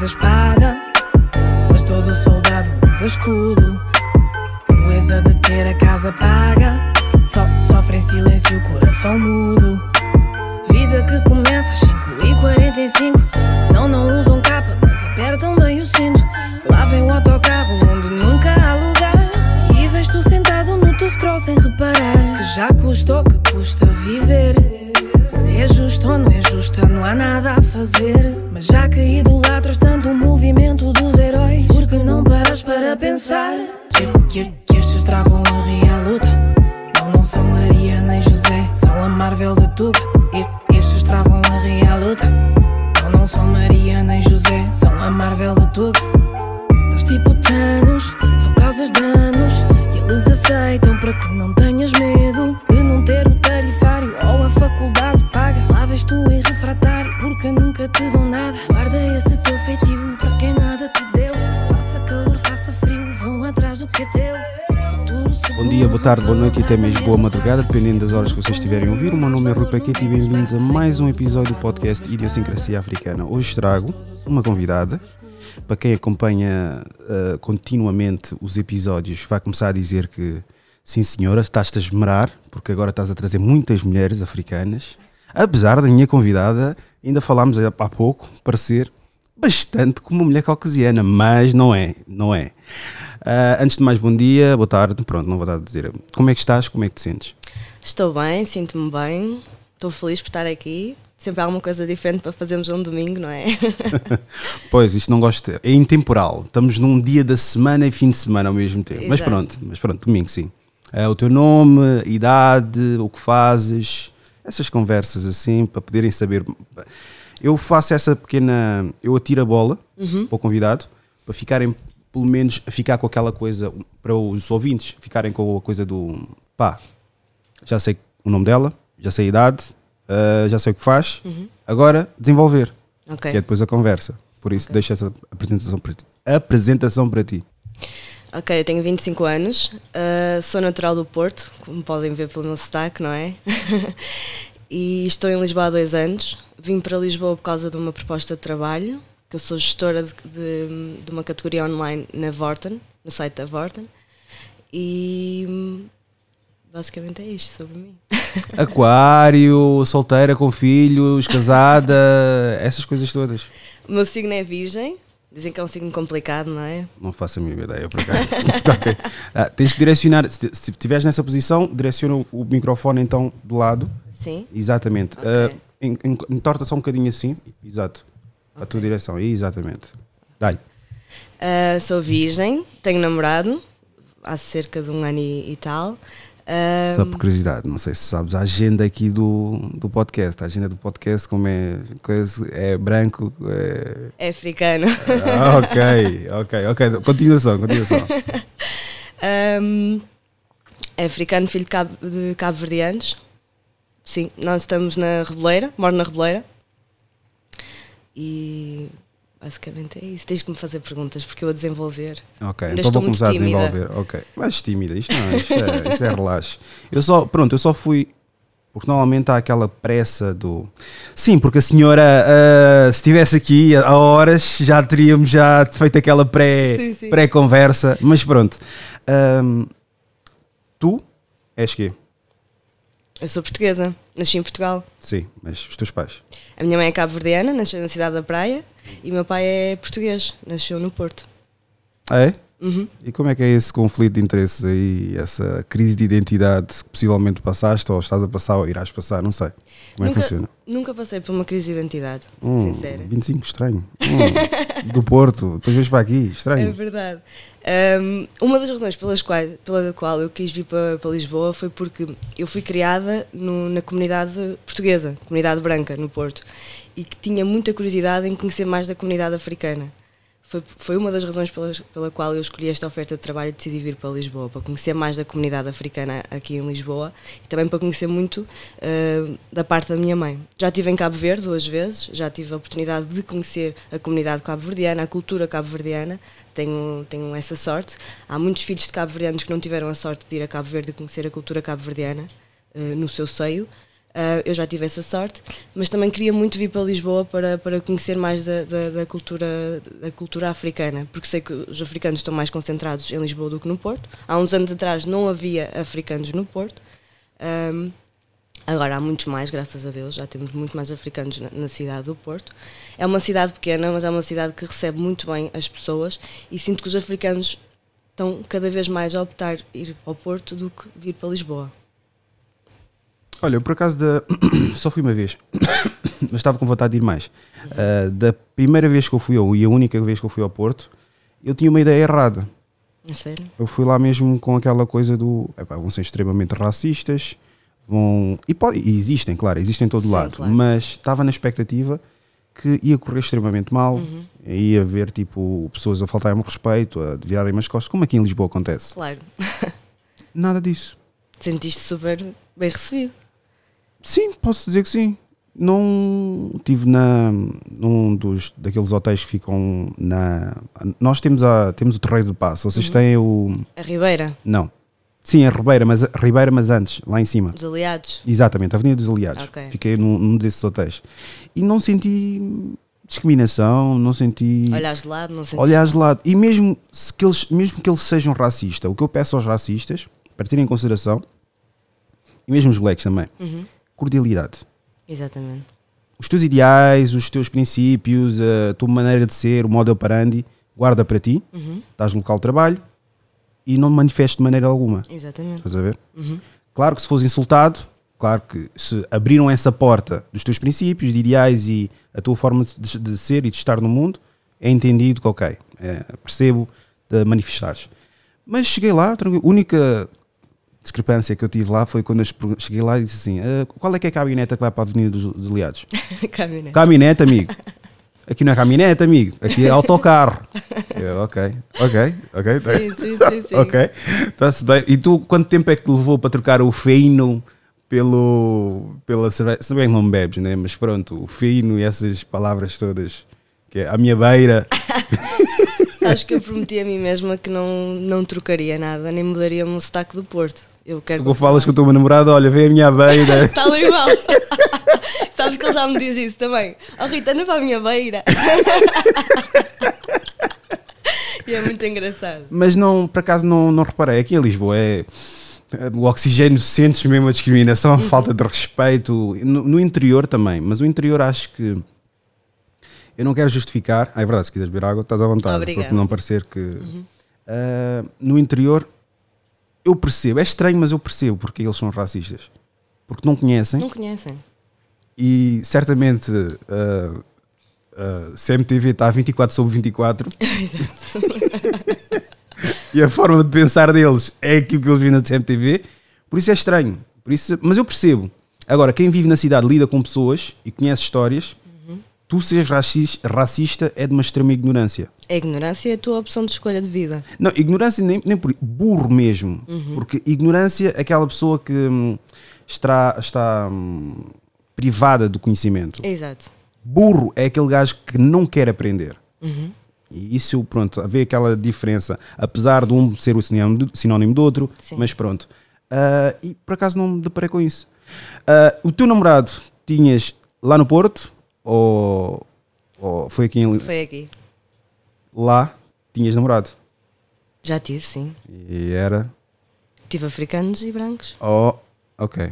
usa espada, mas todo soldado usa escudo. Proeza de ter a casa paga, só sofre em silêncio o coração mudo. Vida que começa às 5 e 45 Não, não usam capa, mas apertam bem o cinto. Lá vem o autocarro onde nunca há lugar. E tu sentado no teu scroll sem reparar que já custou, que custa viver. Se é justo ou não é justo, não há nada a fazer. Mas já idolatras para boa tarde, boa noite e até mesmo boa madrugada, dependendo das horas que vocês estiverem a ouvir. O meu nome é Rui Paquete e bem-vindos a mais um episódio do podcast Idiosincrasia Africana. Hoje trago uma convidada. Para quem acompanha uh, continuamente os episódios, vai começar a dizer que sim, senhora, estás-te a esmerar, porque agora estás a trazer muitas mulheres africanas. Apesar da minha convidada, ainda falámos há pouco, parecer bastante como uma mulher caucasiana, mas não é, não é. Uh, antes de mais, bom dia, boa tarde, pronto, não vou dar a dizer. Como é que estás, como é que te sentes? Estou bem, sinto-me bem, estou feliz por estar aqui. Sempre há alguma coisa diferente para fazermos um domingo, não é? pois, isto não gosto. É intemporal. Estamos num dia da semana e fim de semana ao mesmo tempo. Exato. Mas pronto, mas pronto, domingo sim. É, o teu nome, idade, o que fazes, essas conversas assim, para poderem saber. Eu faço essa pequena. Eu atiro a bola uhum. para o convidado, para ficarem, pelo menos, a ficar com aquela coisa, para os ouvintes ficarem com a coisa do pá, já sei o nome dela, já sei a idade, uh, já sei o que faz, uhum. agora desenvolver. Ok. Que é depois a conversa. Por isso, Ok. deixa essa apresentação para ti. Apresentação para ti. Ok, eu tenho 25 anos, uh, sou natural do Porto, como podem ver pelo meu sotaque, não é? e estou em Lisboa há dois anos. Vim para Lisboa por causa de uma proposta de trabalho, que eu sou gestora de, de, de uma categoria online na Vorten, no site da Vorten. E basicamente é isto sobre mim. Aquário, solteira, com filhos, casada, essas coisas todas. O meu signo é Virgem, dizem que é um signo complicado, não é? Não faço a mínima ideia, por acaso. Ok. Ah, tens que direcionar, se estiveres nessa posição, direciona o- microfone então de lado. Sim. Exatamente. Ok. En- en- entorta só um bocadinho assim. Exato. A tua direção. Exatamente. Dá-lhe. Uh, sou virgem, tenho namorado há cerca de um ano e, e tal. Uh, Só por curiosidade, não sei se sabes a agenda aqui do, do podcast. A agenda do podcast, como é, coisa, é branco. É... é africano. Ah, ok, ok, ok. Continuação, continuação. Um, é africano, filho de cabo, de cabo-verdianos. Sim, nós estamos na Reboleira, moro na Reboleira. E basicamente é isso. Tens que me fazer perguntas porque eu a desenvolver. Ok, Ainda então vou começar a tímida. desenvolver. Ok, mas tímida, isto não, isto é, isto é relaxe. Eu só, pronto, eu só fui. Porque normalmente há aquela pressa do. Sim, porque a senhora, ah, se estivesse aqui a horas, já teríamos já feito aquela pré- pré-conversa. mas pronto. Ahm, tu és quê? Eu sou portuguesa, nasci em Portugal. Sim, mas os teus pais. A minha mãe é cabo-verdiana, nasceu na cidade da Praia. E o meu pai é português, nasceu no Porto. Ah, é? Uhum. E como é que é esse conflito de interesses aí, essa crise de identidade que possivelmente passaste, ou estás a passar, ou irás passar, não sei. Como é que Nunca- funciona? Nunca passei por uma crise de identidade, Hum, sincera. 25, estranho. Hum, do Porto, depois vens para aqui, É estranho. verdade. Um, uma das razões pelas quais, pela qual eu quis vir para, para Lisboa foi porque eu fui criada no- na comunidade portuguesa, comunidade branca, no Porto, e que tinha muita curiosidade em conhecer mais da comunidade africana. Foi, foi uma das razões pelas, pela qual eu escolhi esta oferta de trabalho e decidi vir para Lisboa, para conhecer mais da comunidade africana aqui em Lisboa e também para conhecer muito uh, da parte da minha mãe. Já estive em Cabo Verde duas vezes, já tive a oportunidade de conhecer a comunidade cabo-verdiana, a cultura cabo-verdiana, tenho, tenho essa sorte. Há muitos filhos de cabo-verdianos que não tiveram a sorte de ir a Cabo Verde e conhecer a cultura cabo-verdiana uh, no seu seio. Uh, eu já tive essa sorte, mas também queria muito vir para Lisboa para, para conhecer mais da, da, da, cultura, da cultura africana, porque sei que os africanos estão mais concentrados em Lisboa do que no Porto. Há uns anos atrás não havia africanos no Porto, um, agora há muitos mais, graças a Deus, já temos muito mais africanos na, na, cidade do Porto. É uma cidade pequena, mas é uma cidade que recebe muito bem as pessoas e sinto que os africanos estão cada vez mais a optar ir ao Porto do que vir para Lisboa. Olha, eu por acaso da... só fui uma vez, mas estava com vontade de ir mais. Uh, da primeira vez que eu fui, ou e a única vez que eu fui ao Porto, eu tinha uma ideia errada. É sério? Eu fui lá mesmo com aquela coisa do. Epá, vão ser extremamente racistas, vão. E, pode, e existem, claro, existem em todo Sim, lado, claro. mas estava na expectativa que ia correr extremamente mal, uhum. ia haver tipo pessoas a faltarem-me respeito, a virarem as costas, como aqui em Lisboa acontece. Claro. Nada disso. Sentiste super bem recebido. Sim, posso dizer que sim. Não tive na num dos daqueles hotéis que ficam na nós temos a temos o Terreiro do Passo. Vocês uhum. têm o a Ribeira? Não. Sim, a Ribeira, mas a Ribeira, mas antes, lá em cima. Os Aliados. Exatamente, a Avenida dos Aliados. Okay. Fiquei num, num desses hotéis. E não senti discriminação, não senti. Olhar de lado, não senti. Olhar de lado. E mesmo, se que eles, mesmo que eles sejam racistas, o que eu peço aos racistas, para terem em consideração, e mesmo os blacks também, uhum cordialidade. Exatamente. Os teus ideais, os teus princípios, a tua maneira de ser, o modo operandi, guarda para ti, uhum. estás no local de trabalho e não manifestes de maneira alguma. Exatamente. Estás a ver? Uhum. Claro que se fores insultado, claro que se abriram essa porta dos teus princípios, de ideais e a tua forma de, de ser e de estar no mundo, é entendido que, ok, é, percebo de manifestares. Mas cheguei lá, a única discrepância que eu tive lá foi quando eu cheguei lá e disse assim: ah, qual é que é a caminhoneta que vai para a Avenida dos, dos Aliados? caminhonete. Caminhonete, amigo. Aqui não é caminhonete, amigo. Aqui é autocarro. eu, ok, ok, ok. Sim, sim, sim, sim. ok, está-se bem. E tu, quanto tempo é que te levou para trocar o feino pelo, pela cerveja? Se bem não bebes, né? Mas pronto, o feino e essas palavras todas, que é a minha beira. Acho que eu prometi a mim mesma que não, não trocaria nada, nem mudaria o meu sotaque do Porto. Eu quero. Vou falas com o teu namorado, olha, vem a minha beira. Está ali igual. Sabes que ele já me diz isso também. Oh Rita, não para a minha beira. e é muito engraçado. Mas não, por acaso não, não reparei, aqui em Lisboa é. O oxigênio sentes mesmo a discriminação, a uhum. falta de respeito. No, no, interior também, mas o interior acho que. Eu não quero justificar. Ah, é verdade, se quiseres beber água, estás à vontade. Obrigada. Porque não parecer que. Uhum. Uh, no interior eu percebo, é estranho, mas eu percebo porque eles são racistas. Porque não conhecem. Não conhecem. E certamente uh, uh, CMTV está a 24 sobre 24. Exato. e a forma de pensar deles é aquilo que eles vêm na CMTV. Por isso é estranho. Por isso, mas eu percebo. Agora, quem vive na cidade lida com pessoas e conhece histórias tu seres racista é de uma extrema ignorância. A ignorância é a tua opção de escolha de vida. Não, ignorância nem, nem por burro mesmo. Uhum. Porque ignorância é aquela pessoa que hum, está, está hum, privada do conhecimento. Exato. Burro é aquele gajo que não quer aprender. Uhum. E isso, pronto, vê aquela diferença, apesar de um ser o sinónimo do outro, Sim. mas pronto. Uh, e por acaso não me deparei com isso. Uh, o teu namorado tinhas lá no Porto, ou, ou foi aqui em Foi aqui. Lá tinhas namorado? Já tive, sim. E era? Tive africanos e brancos. Oh, ok.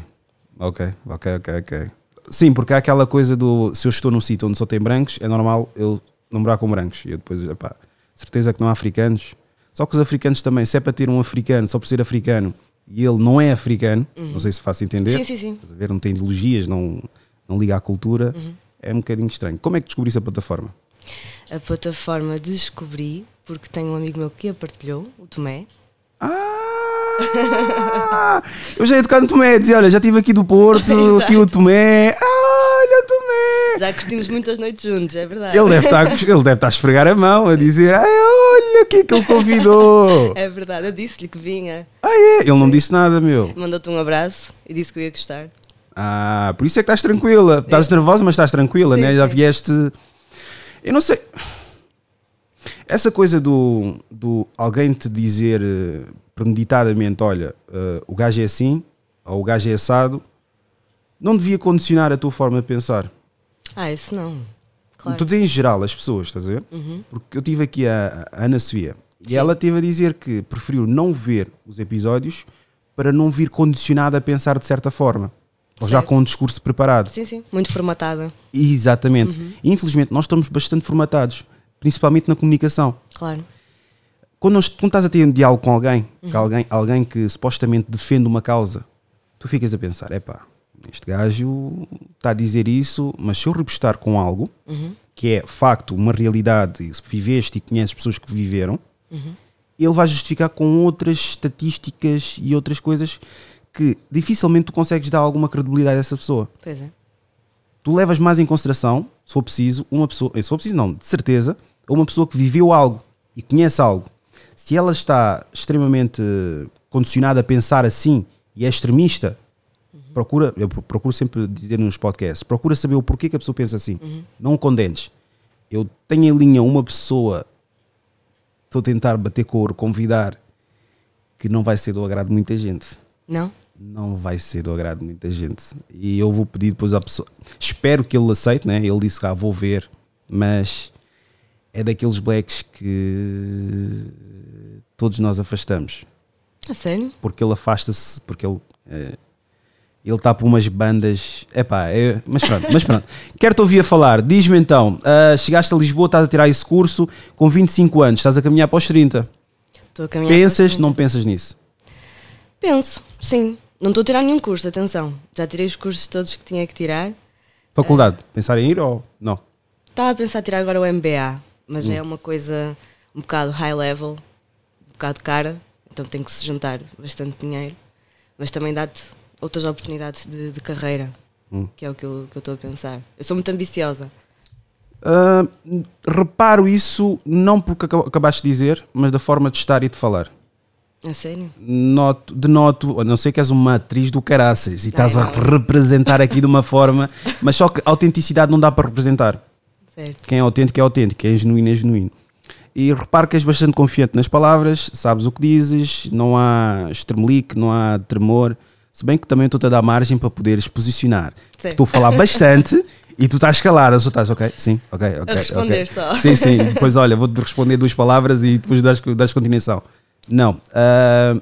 Ok, ok, ok, ok. Sim, porque há aquela coisa do se eu estou num sítio onde só tem brancos, é normal eu namorar com brancos. E eu depois, epá, certeza que não há africanos. Só que os africanos também, se é para ter um africano, só por ser africano, e ele não é africano, uhum. não sei se faço entender. Sim, sim, sim. Ver, não tem ideologias, não, não liga à cultura. Uhum é um bocadinho estranho. Como é que descobriste a plataforma? A plataforma descobri porque tenho um amigo meu que a partilhou, o Tomé. Ah! eu já ia tocar no Tomé, dizia, olha, já estive aqui do Porto, aqui o Tomé. Ah, olha o Tomé! Já curtimos muitas noites juntos, é verdade. Ele deve estar, ele deve estar a esfregar a mão, a dizer, olha o que é que ele convidou. É verdade, eu disse-lhe que vinha. Ah, é? Ele não me disse nada, meu. Mandou-te um abraço e disse que eu ia gostar. Ah, por isso é que estás tranquila. Estás nervosa, mas estás tranquila, sim, né? Já vieste. Eu não sei. Essa coisa do, do alguém te dizer uh, premeditadamente: olha, uh, o gajo é assim, ou o gajo é assado, não devia condicionar a tua forma de pensar. Ah, isso não. Claro. Estou a em geral as pessoas, estás a ver? Uhum. Porque eu tive aqui a, a Ana Sofia e Sim. ela teve a dizer que preferiu não ver os episódios para não vir condicionada a pensar de certa forma. Ou já com um discurso preparado. Sim, sim. Muito formatada. Exatamente. Infelizmente, nós estamos bastante formatados, principalmente na comunicação. Claro. Quando, nós, quando estás a ter um diálogo com alguém, com alguém, alguém que supostamente defende uma causa, tu ficas a pensar: epá, este gajo está a dizer isso, mas se eu repostar com algo que é facto, uma realidade, se viveste e conheces pessoas que viveram, ele vai justificar com outras estatísticas e outras coisas que dificilmente tu consegues dar alguma credibilidade a essa pessoa Pois é. tu levas mais em consideração, se for preciso, uma pessoa, eh, se for preciso não, de certeza, uma pessoa que viveu algo e conhece algo. Se ela está extremamente condicionada a pensar assim e é extremista, procura, eu procuro sempre dizer nos podcasts, procura saber o porquê que a pessoa pensa assim. Não o condenes. Eu tenho em linha uma pessoa, estou a tentar bater couro, convidar, que não vai ser do agrado de muita gente Não? não vai ser do agrado de muita gente. E eu vou pedir depois à pessoa. Espero que ele aceite, né? Ele disse que ah, vou ver, mas é daqueles blacks que todos nós afastamos. A sério? Porque ele afasta-se, porque ele. eh, ele está por umas bandas. Epá, é, mas pronto, mas pronto. Quero-te ouvir a falar. Diz-me então: ah, chegaste a Lisboa, estás a tirar esse curso com 25 anos, estás a caminhar para os 30. Estou a caminhar. Pensas, não pensas nisso? Penso, sim. Não estou a tirar nenhum curso, atenção. Já tirei os cursos todos que tinha que tirar. Faculdade, pensar em ir ou não? Estava a pensar em tirar agora o MBA, mas é uma coisa um bocado high level, um bocado cara, então tem que se juntar bastante dinheiro. Mas também dá-te outras oportunidades de, de carreira, Hum. que é o que eu estou a pensar. Eu sou muito ambiciosa. Ah, reparo isso não porque aca- acabaste de dizer, mas da forma de estar e de falar. A sério? Noto, denoto, a não sei que és uma atriz do caraças e estás a não. representar aqui de uma forma, mas só que autenticidade não dá para representar. Certo. Quem é autêntico é autêntico, quem é genuíno é genuíno. E reparo que és bastante confiante nas palavras, sabes o que dizes, não há estremelique, não há tremor. Se bem que também estou-te a dar margem para poderes posicionar. Estou a falar bastante e tu estás calada, só estás, ok? Sim, ok, ok. responder ok. só. Sim, sim. Depois, olha, vou-te responder duas palavras e depois das, das continuação. Não. ah,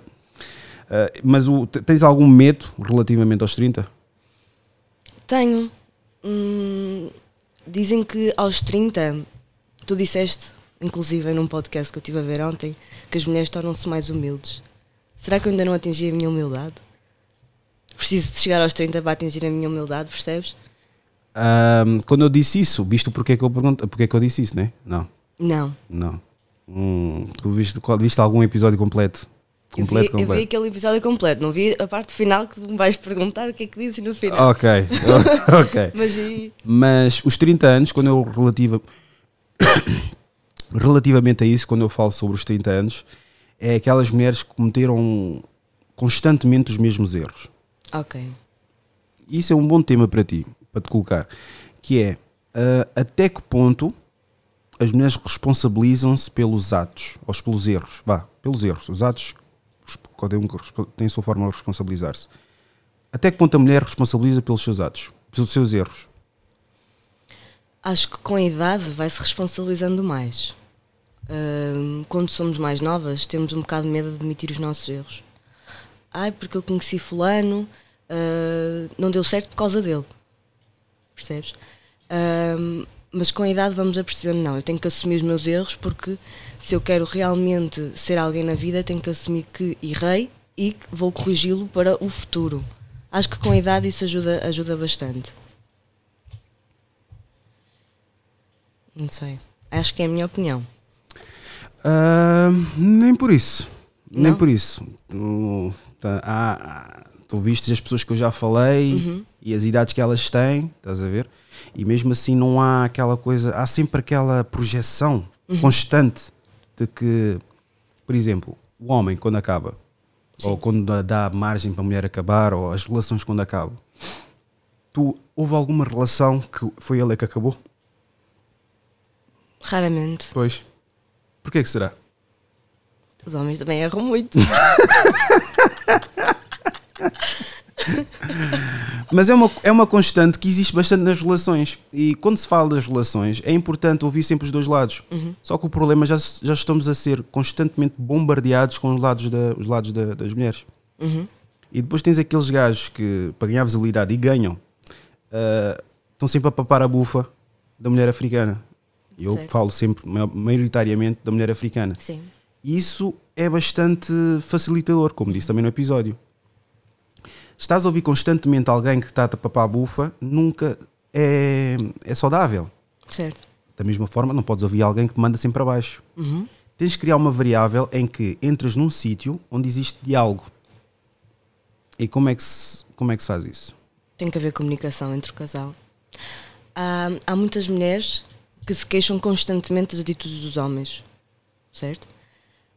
ah, mas o, te- tens algum medo relativamente aos 30? Tenho. Hum, dizem que aos 30, tu disseste, inclusive num podcast que eu estive a ver ontem, que as mulheres tornam-se mais humildes. Será que eu ainda não atingi a minha humildade? Preciso de chegar aos 30 para atingir a minha humildade, percebes? Ah, quando eu disse isso, viste porque é que eu pergunto, porque é que eu disse isso, né? Não, Não. não. Hum, tu viste, viste algum episódio completo? Eu vi, Completo, eu vi completo. aquele episódio completo, não vi a parte final que tu me vais perguntar o que é que dizes no final. Ok, ok. Mas vi. Mas os 30 anos, quando eu relativa... relativamente a isso, quando eu falo sobre os 30 anos, é aquelas mulheres que cometeram constantemente os mesmos erros. Ok. E isso é um bom tema para ti, para te colocar, que é ah, até que ponto as mulheres responsabilizam-se pelos atos, ou pelos erros, vá, pelos erros, os atos, cada um tem a sua forma de responsabilizar-se. Até que ponto a mulher responsabiliza pelos seus atos, pelos seus erros? Acho que com a idade vai-se responsabilizando mais. Quando somos mais novas, temos um bocado de medo de admitir os nossos erros. Ai, porque eu conheci Fulano, ah, não deu certo por causa dele. Percebes? Mas com a idade vamos a percebendo, não, eu tenho que assumir os meus erros porque se eu quero realmente ser alguém na vida, tenho que assumir que errei e que vou corrigi-lo para o futuro. Acho que com a idade isso ajuda, ajuda bastante. Não sei. Acho que é a minha opinião. Ah, nem por isso. Nem Não? por isso. Tu, tá, há- há- tu vistes as pessoas que eu já falei Uhum. e as idades que elas têm, estás a ver? E mesmo assim não há aquela coisa, há sempre aquela projeção Uhum. constante de que, por exemplo, o homem quando acaba, ou quando dá- dá margem para a mulher acabar, ou as relações quando acabam, tu houve alguma relação que foi ele que acabou? Raramente. Pois. Porquê que será? Os homens também erram muito. Mas é uma, é uma constante que existe bastante nas relações. E quando se fala das relações, é importante ouvir sempre os dois lados. Só que o problema já, já estamos a ser constantemente bombardeados com os lados, da, os lados da- das mulheres. E depois tens aqueles gajos que, para ganhar visibilidade e ganham, ah, estão sempre a papar a bufa da mulher africana. Eu Certo. falo sempre, ma- maioritariamente, da mulher africana. Sim. E isso é bastante facilitador, como disse também no episódio. Estás a ouvir constantemente alguém que está a papar a bufa, nunca é, é saudável. Certo. Da mesma forma, não podes ouvir alguém que te manda sempre para baixo. Uhum. Tens de criar uma variável em que entras num sítio onde existe diálogo. E como é que se, como é que se faz isso? Tem que haver comunicação entre o casal. Há, há muitas mulheres que se queixam constantemente das atitudes dos homens, certo?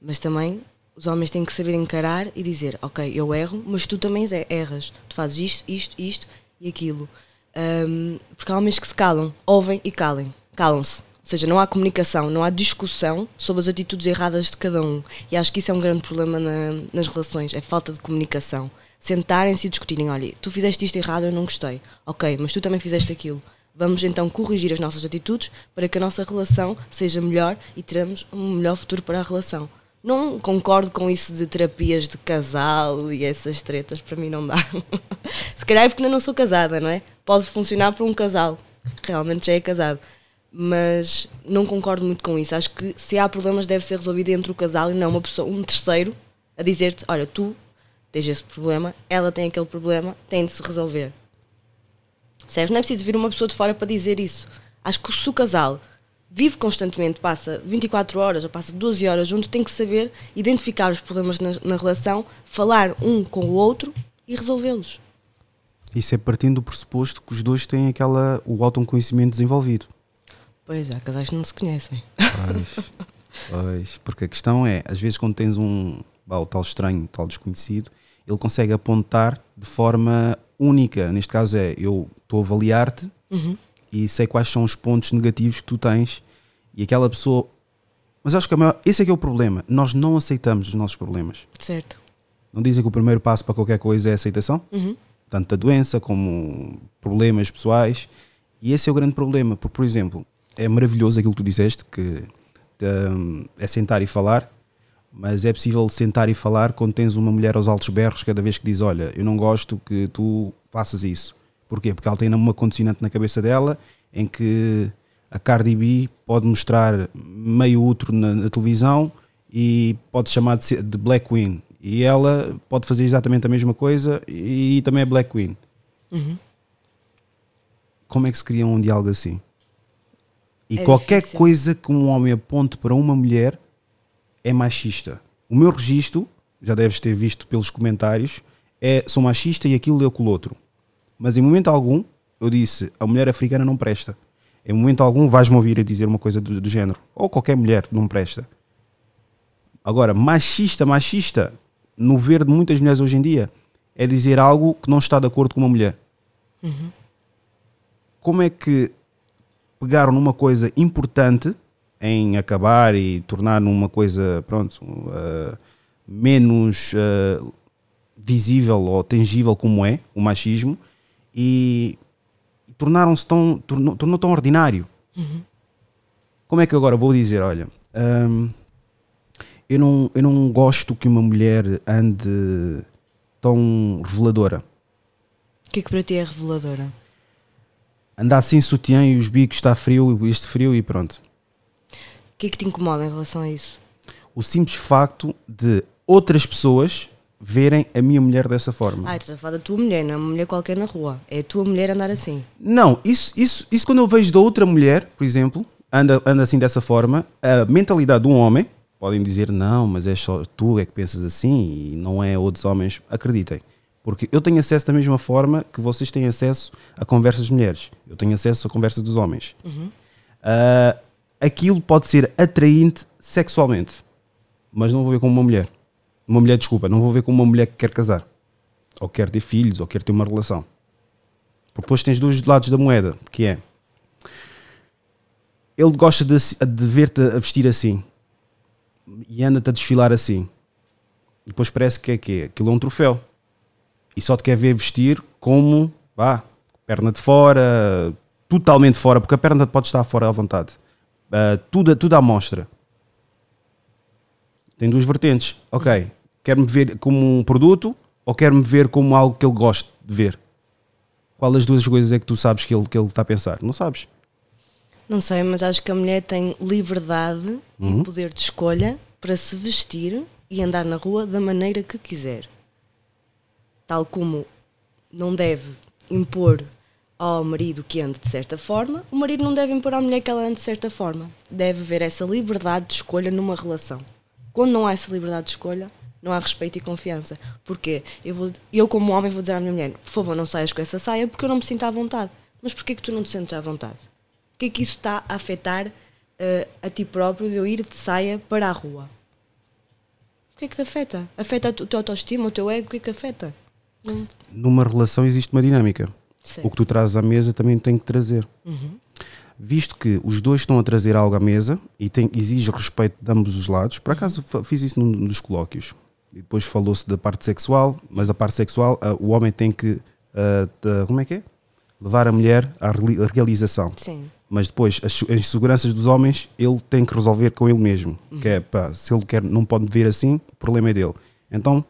Mas também os homens têm que saber encarar e dizer: Ok, eu erro, mas tu também erras. Tu fazes isto, isto, isto e aquilo. Ahm, porque há homens que se calam, ouvem e calem. Calam-se. Ou seja, não há comunicação, não há discussão sobre as atitudes erradas de cada um. E acho que isso é um grande problema na- nas relações, é falta de comunicação. Sentarem-se e discutirem, olha, tu fizeste isto errado, eu não gostei. Ok, mas tu também fizeste aquilo. Vamos então corrigir as nossas atitudes para que a nossa relação seja melhor e teremos um melhor futuro para a relação. Não concordo com isso de terapias de casal e essas tretas, para mim não dá. Se calhar é porque ainda não sou casada, não é? Pode funcionar para um casal, que realmente já é casado. Mas não concordo muito com isso. Acho que se há problemas deve ser resolvido entre o casal e não uma pessoa, um terceiro a dizer-te, olha, tu tens esse problema, ela tem aquele problema, tem de se resolver. Percebes? Não é preciso vir uma pessoa de fora para dizer isso. Acho que se o casal vive constantemente, passa 24 horas ou passa 12 horas junto, tem que saber identificar os problemas na, na relação, falar um com o outro e resolvê-los. Isso é partindo do pressuposto que os dois têm aquela, o autoconhecimento desenvolvido. Pois é, casais que não se conhecem. Pois, pois, porque a questão é, às vezes quando tens um bah, tal estranho, tal desconhecido, ele consegue apontar de forma única. Neste caso é, eu estou a avaliar-te e sei quais são os pontos negativos que tu tens e aquela pessoa... Mas acho que maior, esse é que é o problema. Nós não aceitamos os nossos problemas. Certo. Não dizem que o primeiro passo para qualquer coisa é a aceitação? Tanto da doença como problemas pessoais. E esse é o grande problema. Porque, por exemplo, é maravilhoso aquilo que tu disseste, que hum, é sentar e falar, mas é possível sentar e falar quando tens uma mulher aos altos berros cada vez que diz: Olha, eu não gosto que tu faças isso. Porquê? Porque ela tem uma condicionante na cabeça dela em que a Cardi B pode mostrar meio outro na, na televisão e pode chamar de, de Black Queen. E ela pode fazer exatamente a mesma coisa e, também é Black Queen. Como é que se cria um diálogo assim? E É qualquer difícil. coisa que um homem aponte para uma mulher é machista. O meu registro, já deves ter visto pelos comentários, é sou machista e aquilo eu com o outro. Mas em momento algum eu disse a mulher africana não presta. Em momento algum vais-me ouvir a dizer uma coisa do, do género. Ou qualquer mulher não presta. Agora, machista, machista, no ver de muitas mulheres hoje em dia, é dizer algo que não está de acordo com uma mulher. Como é que pegaram numa coisa importante em acabar e tornar numa coisa, pronto, uh, menos uh, visível ou tangível como é o machismo e tornaram-se tão, tornou, tornou tão ordinário. Como é que agora vou dizer, olha, hum, eu, não, eu não gosto que uma mulher ande tão reveladora. O que é que para ti é reveladora? Andar sem sutiã e os bicos está frio, este frio e pronto. O que é que te incomoda em relação a isso? O simples facto de outras pessoas verem a minha mulher dessa forma. Ah, estás a falar da tua mulher, não é uma mulher qualquer na rua. É a tua mulher andar assim. Não, isso, isso, isso quando eu vejo da outra mulher, por exemplo, anda, anda assim dessa forma, a mentalidade de um homem, podem dizer, não, mas é só tu é que pensas assim e não é outros homens. Acreditem. Porque eu tenho acesso da mesma forma que vocês têm acesso a conversas de mulheres. Eu tenho acesso a conversas dos homens. Ah, aquilo pode ser atraente sexualmente, mas não vou ver como uma mulher. Uma mulher, desculpa, não vou ver como uma mulher que quer casar, ou quer ter filhos, ou quer ter uma relação. Porque depois tens dois lados da moeda, que é ele gosta de, de ver-te a vestir assim e anda-te a desfilar assim. Depois parece que é que aquilo é um troféu. E só te quer ver vestir como Vá, perna de fora, totalmente fora, porque a perna pode estar fora à vontade. Uh, tudo, tudo à mostra. Tem duas vertentes. Ok, quer-me ver como um produto ou quer-me ver como algo que ele gosta de ver? Qual das duas coisas é que tu sabes que ele, que ele está a pensar? Não sabes? Não sei, mas acho que a mulher tem liberdade Uhum. e poder de escolha para se vestir e andar na rua da maneira que quiser. Tal como não deve impor ao marido que ande de certa forma, o marido não deve impor à mulher que ela ande de certa forma. Deve haver essa liberdade de escolha numa relação. Quando não há essa liberdade de escolha, não há respeito e confiança. Porque eu, vou, eu como homem, vou dizer à minha mulher: por favor, não saias com essa saia porque eu não me sinto à vontade. Mas porquê que tu não te sentes à vontade? O que é que isso está a afetar eh, a ti próprio de eu ir de saia para a rua? O que é que te afeta? Afeta o teu autoestima, o teu ego? O que é que afeta? Numa relação existe uma dinâmica. sei. O que tu trazes à mesa também tem que trazer. Visto que os dois estão a trazer algo à mesa e tem, exige respeito de ambos os lados, por acaso fa- fiz isso num dos colóquios. E depois falou-se da parte sexual, mas a parte sexual, ah, o homem tem que, ta- como é que é? Levar a mulher à reali- à realização. Sim. Mas depois, as, as inseguranças dos homens, ele tem que resolver com ele mesmo. Que é, pá, se ele quer, não pode ver assim, o problema é dele. Então,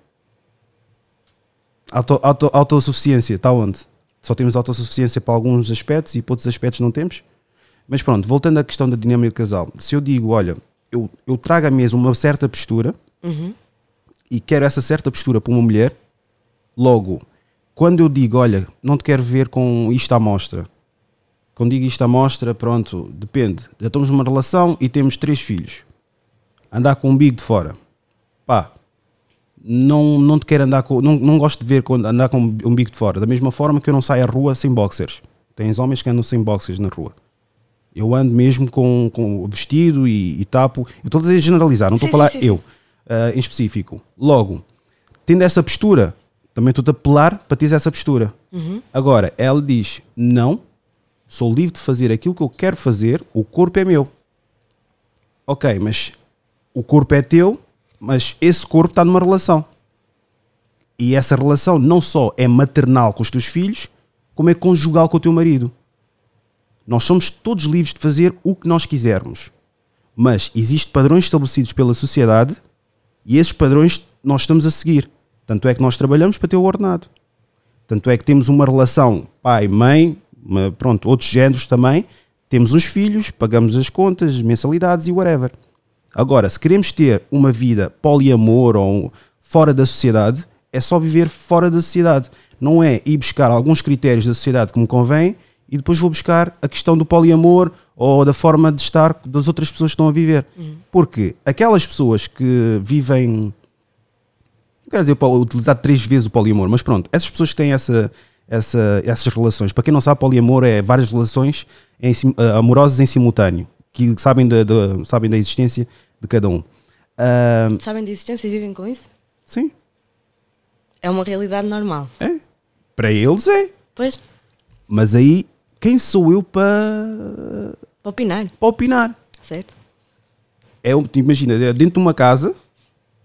auto, auto, autossuficiência, está onde? Só temos autossuficiência para alguns aspectos e para outros aspectos não temos? Mas pronto, voltando à questão da dinâmica do casal. Se eu digo, olha, eu, eu trago à mesa uma certa postura Uhum. E quero essa certa postura para uma mulher, logo, quando eu digo, olha, não te quero ver com isto à mostra, quando digo isto à mostra, pronto, depende. Já estamos numa relação e temos três filhos. Andar com o umbigo de fora. Pá, não, não te quero andar com. Não, não gosto de ver quando andar com o umbigo de fora. Da mesma forma que eu não saio à rua sem boxers. Tens homens que andam sem boxers na rua. Eu ando mesmo com, com vestido e, e tapo. Eu estou a dizer generalizar, não estou a Sim, falar sim, sim, eu ah, em específico. Logo, tendo essa postura, também estou-te a apelar para teres essa postura. Agora, ela diz: não, sou livre de fazer aquilo que eu quero fazer, o corpo é meu. Ok, mas o corpo é teu, mas esse corpo está numa relação. E essa relação não só é maternal com os teus filhos, como é conjugal com o teu marido. Nós somos todos livres de fazer o que nós quisermos. Mas existem padrões estabelecidos pela sociedade e esses padrões nós estamos a seguir. Tanto é que nós trabalhamos para ter o ordenado. Tanto é que temos uma relação pai-mãe, pronto, outros géneros também. Temos os filhos, pagamos as contas, as mensalidades e whatever. Agora, se queremos ter uma vida poliamor ou fora da sociedade, é só viver fora da sociedade. Não é ir buscar alguns critérios da sociedade que me convém e depois vou buscar a questão do poliamor ou da forma de estar das outras pessoas que estão a viver. Porque aquelas pessoas que vivem não quero dizer utilizar três vezes o poliamor, mas pronto, essas pessoas que têm essa, essa, essas relações, para quem não sabe, poliamor é várias relações em eh, amorosas em simultâneo, que sabem da, da- sabem da existência de cada um. Ah, Sabem da existência e vivem com isso? sim, É uma realidade normal. é. Para eles é. Pois, Mas aí, quem sou eu para, para opinar, para opinar? certo? É, um- imagina, é dentro de uma casa,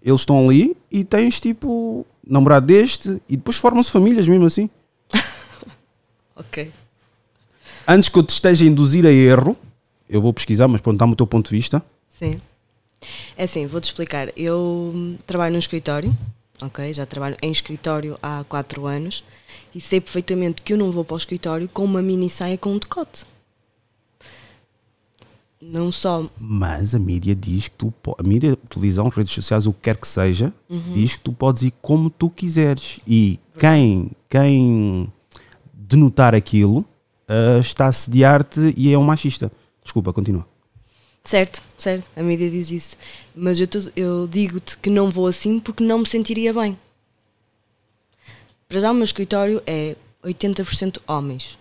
eles estão ali e tens tipo namorado deste e depois formam-se famílias mesmo assim. Ok. antes que eu te esteja a induzir a erro, eu vou pesquisar, mas pronto, dá-me o teu ponto de vista. Sim. É assim, vou-te explicar. Eu hum, trabalho num escritório, ok? Já trabalho em escritório há 4 anos e sei perfeitamente que eu não vou para o escritório com uma mini saia com um decote. Não só. Mas a mídia diz que tu, a mídia, televisão, redes sociais, o que quer que seja, diz que tu podes ir como tu quiseres. E quem, quem denotar aquilo ah, está a assediar-te e é um machista. Desculpa, continua. Certo, certo, a mídia diz isso. Mas eu, eu digo-te que não vou assim porque não me sentiria bem. Para já, o meu escritório é 80% homens.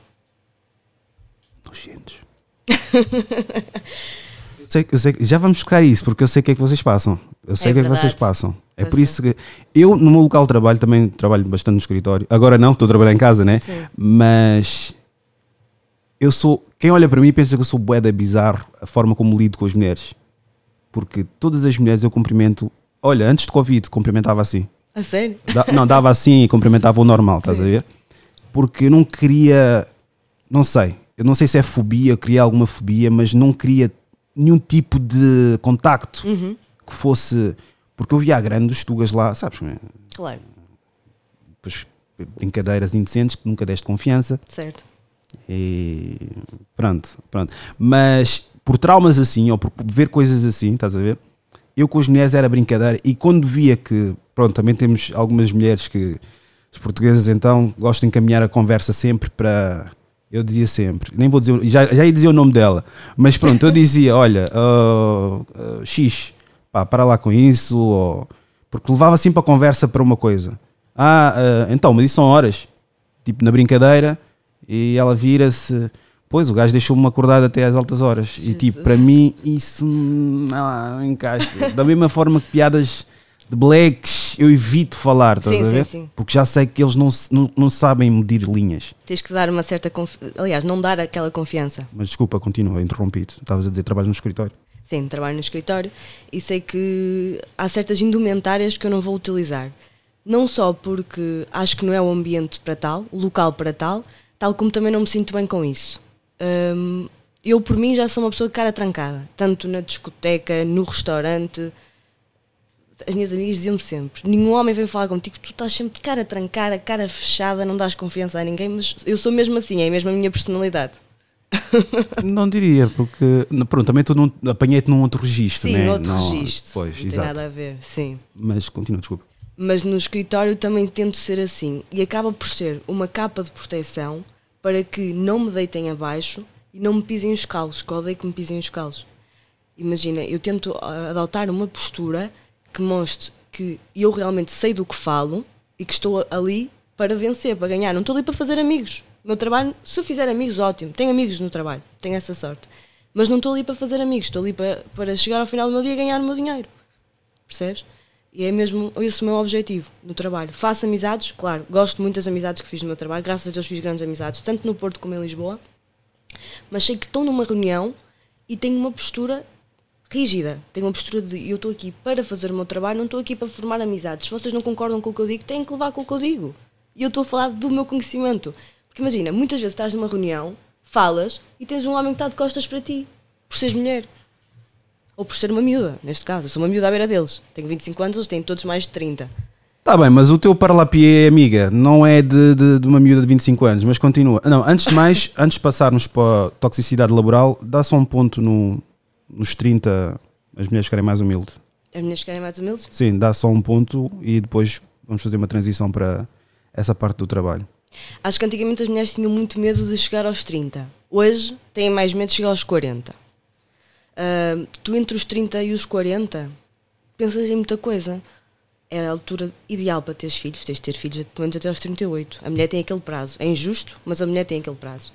Nojentos. Eu sei, eu sei, já vamos buscar isso, porque eu sei o que é que vocês passam. Eu sei É o que é que vocês passam. É Pois por é. isso que eu, no meu local de trabalho, também trabalho bastante no escritório. Agora não, estou a trabalhar em casa, né? Sim. Mas eu sou. Quem olha para mim pensa que eu sou boeda bizarro a forma como lido com as mulheres. Porque todas as mulheres eu cumprimento. Olha, antes de Covid, cumprimentava assim. A sério? Da- não, dava assim e cumprimentava o normal, estás a ver? porque eu não queria, não sei, eu não sei se é fobia, queria alguma fobia, mas não queria nenhum tipo de contacto que fosse, porque eu via a grande dos tugas lá, sabes? Claro, Depois, brincadeiras indecentes que nunca deste confiança. certo. E pronto, pronto. Mas por traumas assim, ou por ver coisas assim, estás a ver? Eu com as mulheres era brincadeira e quando via que, pronto, também temos algumas mulheres que, os portugueses então, gostam de encaminhar a conversa sempre para. Eu dizia sempre, nem vou dizer, já, já ia dizer o nome dela, mas pronto, eu dizia: olha, ah, ah, X, pá, para lá com isso, ou, porque levava sempre a conversa para uma coisa. Ah, ah, então, mas isso são horas, tipo na brincadeira, e ela vira-se. Pois, o gajo deixou-me acordado até às altas horas. E tipo, para mim, isso não, não encaixa. Da mesma forma que piadas de blacks, eu evito falar, estás Sim, a sim, ver? sim. Porque já sei que eles não, não, não sabem medir linhas. Tens que dar uma certa confiança. Aliás, não dar aquela confiança. Mas desculpa, continua, interrompi-te. Estavas a dizer trabalho no escritório. Sim, trabalho no escritório e sei que há certas indumentárias que eu não vou utilizar. Não só porque acho que não é o ambiente para tal, o local para tal, tal como também não me sinto bem com isso. Hum, eu, por mim, já sou uma pessoa de cara trancada, tanto na discoteca, no restaurante. As minhas amigas diziam-me sempre: nenhum homem vem falar contigo, tu estás sempre de cara trancada, cara fechada, não dás confiança a ninguém, mas eu sou mesmo assim, é mesmo a minha personalidade. Não diria, porque pronto, também tu não apanhei-te num outro registro, Sim, né? outro Não- registro. Pois, não tem exato. nada a ver, sim. Mas continua, desculpa. Mas no escritório também tento ser assim e acaba por ser uma capa de proteção para que não me deitem abaixo e não me pisem os calos, que odeio que me pisem os calos. Imagina, eu tento ah, adotar uma postura que mostre que eu realmente sei do que falo e que estou ali para vencer, para ganhar. Não estou ali para fazer amigos. O meu trabalho, se eu fizer amigos, ótimo. Tenho amigos no trabalho, tenho essa sorte. Mas não estou ali para fazer amigos, estou ali para, para chegar ao final do meu dia e ganhar o meu dinheiro. Percebes? E é mesmo esse o meu objetivo no trabalho. Faço amizades, claro, gosto muito das amizades que fiz no meu trabalho, graças a Deus fiz grandes amizades, tanto no Porto como em Lisboa, mas sei que estou numa reunião e tenho uma postura rígida. Tenho uma postura de eu estou aqui para fazer o meu trabalho, não estou aqui para formar amizades. Se vocês não concordam com o que eu digo, têm que levar com o que eu digo. E eu estou a falar do meu conhecimento. Porque imagina, muitas vezes estás numa reunião, falas e tens um homem que está de costas para ti, por seres mulher. Ou por ser uma miúda, neste caso. Eu sou uma miúda à beira deles. Tenho 25 anos, eles têm todos mais de 30. Tá bem, mas o teu parlapié, amiga, não é de, de, de uma miúda de 25 anos, mas continua. Não, antes de mais, antes de passarmos para a toxicidade laboral, dá só um ponto no, nos 30, as mulheres ficarem mais humildes. As mulheres querem mais humildes? Sim, dá só um ponto e depois vamos fazer uma transição para essa parte do trabalho. Acho que antigamente as mulheres tinham muito medo de chegar aos 30. Hoje têm mais medo de chegar aos 40. Ah, tu entre os 30 e os 40 pensas em muita coisa. É a altura ideal para teres filhos. Tens de ter filhos pelo menos até aos 38. A mulher tem aquele prazo. É injusto, mas a mulher tem aquele prazo.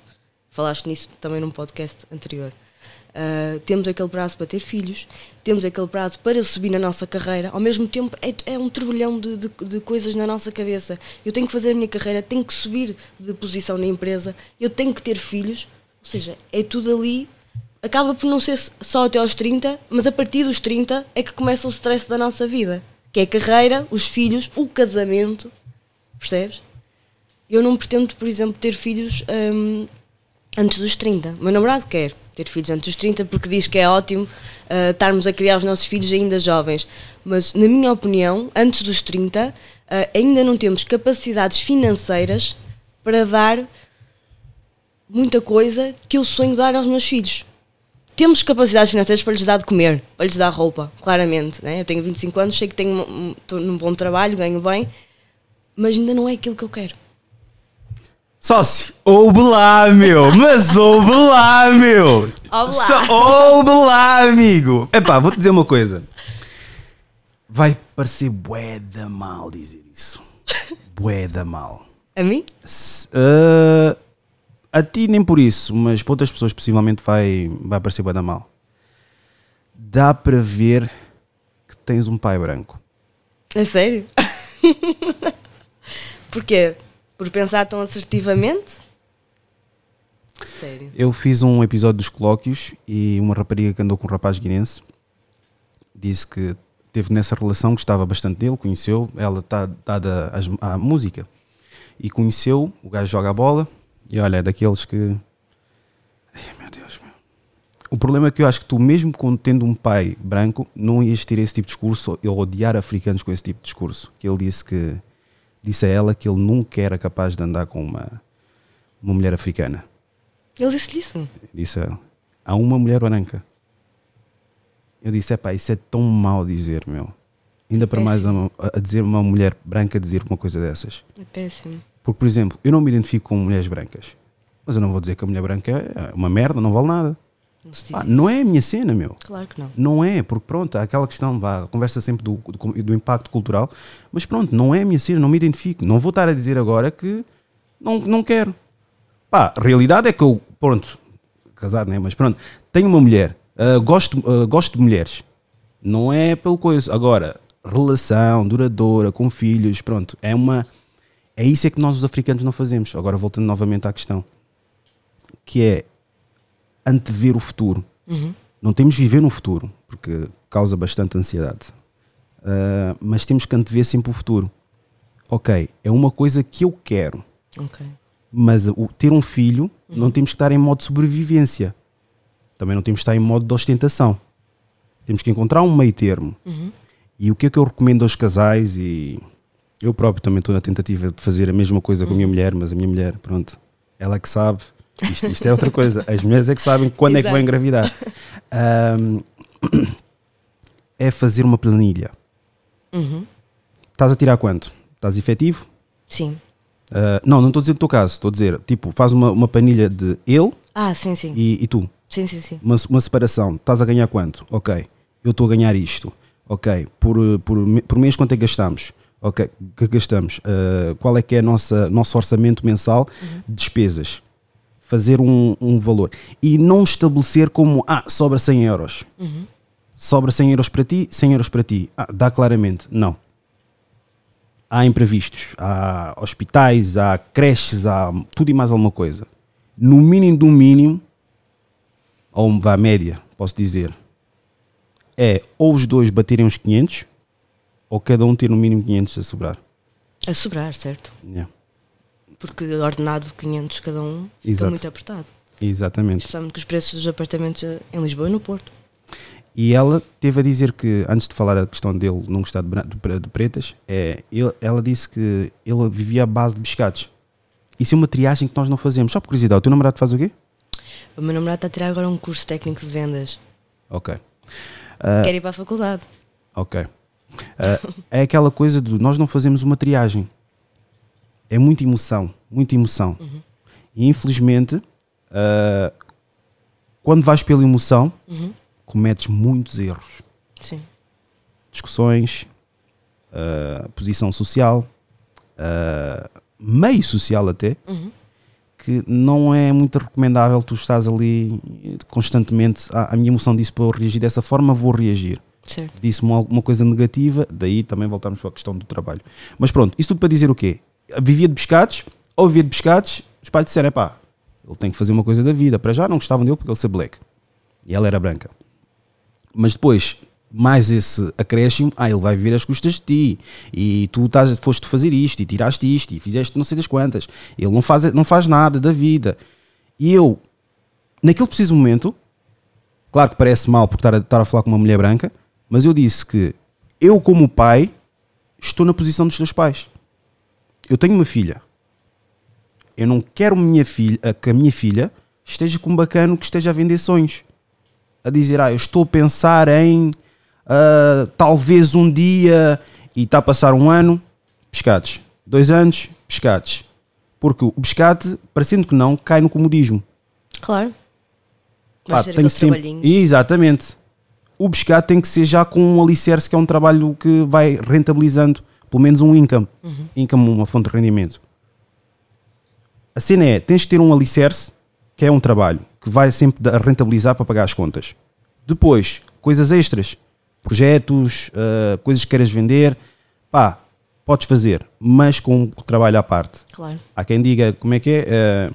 Falaste nisso também num podcast anterior. Ah, temos aquele prazo para ter filhos, temos aquele prazo para subir na nossa carreira. Ao mesmo tempo, é, é um turbilhão de, de, de coisas na nossa cabeça. Eu tenho que fazer a minha carreira, tenho que subir de posição na empresa, eu tenho que ter filhos. Ou seja, é tudo ali. Acaba por não ser só até aos 30, mas a partir dos 30 é que começa o stress da nossa vida. Que é a carreira, os filhos, o casamento. Percebes? Eu não pretendo, por exemplo, ter filhos hum, antes dos 30. O meu namorado quer ter filhos antes dos 30 porque diz que é ótimo ah, estarmos a criar os nossos filhos ainda jovens. Mas, na minha opinião, antes dos 30, ah, ainda não temos capacidades financeiras para dar muita coisa que eu sonho dar aos meus filhos. Temos capacidades financeiras para lhes dar de comer, para lhes dar roupa, claramente. Né? Eu tenho 25 anos, sei que tenho, estou num bom trabalho, ganho bem, mas ainda não é aquilo que eu quero. Sócio, ouve lá, meu, mas ouve lá, meu. Ouve lá. Ouve lá, amigo. Epá, vou-te dizer uma coisa. Vai parecer bué da mal dizer isso. Bué da mal. A mim? Ah, a ti nem por isso, mas para outras pessoas possivelmente vai, vai parecer bué da mal. Dá para ver que tens um pai branco. É sério? Porquê? Por pensar tão assertivamente? Sério. Eu fiz um episódio dos colóquios e uma rapariga que andou com um rapaz guinense disse que teve nessa relação, gostava bastante dele, conheceu, ela está dada à música e conheceu, o gajo joga a bola e olha, é daqueles que. Ai, meu Deus, meu. O problema é que eu acho que tu, mesmo quando tendo um pai branco, não ias ter esse tipo de discurso ou odiar africanos com esse tipo de discurso. Que ele disse que disse a ela que ele nunca era capaz de andar com uma, uma mulher africana. Ele disse-lhe isso. Disse a ela. Há uma mulher branca. Eu disse, é pá, isso é tão mau dizer, meu. Ainda para mais a, a dizer uma mulher branca dizer uma coisa dessas. É péssimo. Porque, por exemplo, eu não me identifico com mulheres brancas. Mas eu não vou dizer que a mulher branca é uma merda, não vale nada. Não, isso. não é a minha cena, meu. Claro que não. Não é, porque pronto, há aquela questão, vá, conversa sempre do, do, do impacto cultural, mas pronto, não é a minha cena, não me identifico. Não vou estar a dizer agora que não, não quero. Pá, a realidade é que eu, pronto, casado, né? Mas pronto, tenho uma mulher, ah, gosto, ah, gosto de mulheres. Não é pelo coisa. Agora, relação duradoura, com filhos, pronto, é uma. É isso é que nós os africanos não fazemos. Agora, voltando novamente à questão, que é antever o futuro. Uhum. Não temos de viver no futuro, porque causa bastante ansiedade. Ah, mas temos que antever sempre o futuro. Ok, é uma coisa que eu quero, Ok. mas o, ter um filho não temos que estar em modo de sobrevivência. Também não temos que estar em modo de ostentação. Temos que encontrar um meio termo. Uhum. E o que é que eu recomendo aos casais e eu próprio também estou na tentativa de fazer a mesma coisa com a minha mulher, mas a minha mulher, pronto, ela é que sabe. Isto, isto é outra coisa. As mulheres é que sabem quando é que vão Exato. engravidar. Ahm, é fazer uma planilha. Uhum. Estás a tirar quanto? Estás efetivo? Sim. Ah, não, não estou a dizer no teu caso. Estou a dizer, tipo, faz uma, uma planilha de ele Ah, sim, sim. e, e tu. Sim, sim, sim. uma, uma separação, estás a ganhar quanto? Ok, eu estou a ganhar isto. Ok, por, por, por mês quanto é que gastamos? Ok, que gastamos? Uh, qual é que é nossa nosso orçamento mensal de despesas? Fazer um, um valor. E não estabelecer como, ah, sobra 100 euros. Uhum. Sobra 100 euros para ti, 100 euros para ti. Ah, dá claramente. Não. Há imprevistos, há hospitais, há creches, há tudo e mais alguma coisa. No mínimo do mínimo, ou vá média, posso dizer, é ou os dois baterem uns 500 ou cada um ter no mínimo 500 a sobrar. A sobrar, certo? Yeah. Porque ordenado 500 cada um fica Exato. muito apertado. Exatamente. Especialmente com os preços dos apartamentos em Lisboa e no Porto. E ela teve a dizer que, antes de falar a questão dele não gostar de, pretas, é, ele- ela disse que ele vivia à base de biscados. Isso é uma triagem que nós não fazemos. Só por curiosidade, o teu namorado faz o quê? O meu namorado está a tirar agora um curso técnico de vendas. Ok. Quer ir para a faculdade. Ok. Ah, é aquela coisa de nós não fazemos uma triagem. É muita emoção, muita emoção. E infelizmente, ah, quando vais pela emoção, Uhum. cometes muitos erros. Sim. Discussões, ah, posição social, meio social até, Uhum. que não é muito recomendável tu estás ali constantemente. "Ah, a minha emoção disse para eu reagir dessa forma, vou reagir. Disse-me alguma coisa negativa, daí também voltamos para a questão do trabalho. Mas pronto, isso tudo para dizer o quê? Vivia de pescados, ou vivia de pescados, os pais disseram, pá, ele tem que fazer uma coisa da vida. Para já não gostavam dele porque ele ser black. E ela era branca. Mas depois, mais esse acréscimo, ah, ele vai viver às custas de ti. E tu estás, foste fazer isto, e tiraste isto, e fizeste não sei das quantas. Ele não faz, não faz nada da vida. E eu, naquele preciso momento, Claro que parece mal por estar a, estar a falar com uma mulher branca, mas eu disse que eu, como pai, estou na posição dos teus pais. Eu tenho uma filha. Eu não quero minha filha, a- que a minha filha esteja com um bacano que esteja a vender sonhos. A dizer, ah, eu estou a pensar em ah, talvez um dia e está a passar um ano, pescados. Dois anos, pescados. Porque o pescado, parecendo que não, cai no comodismo. Claro. Pá, ser tem sempre-. Exatamente. O pescado tem que ser já com um alicerce, que é um trabalho que vai rentabilizando pelo menos um income. Uhum. Income, uma fonte de rendimento. A cena é, tens de ter um alicerce, que é um trabalho, que vai sempre rentabilizar para pagar as contas. Depois, coisas extras, projetos, ah, coisas que queiras vender, pá, podes fazer, mas com o trabalho à parte. Claro. Há quem diga como é que é. eh,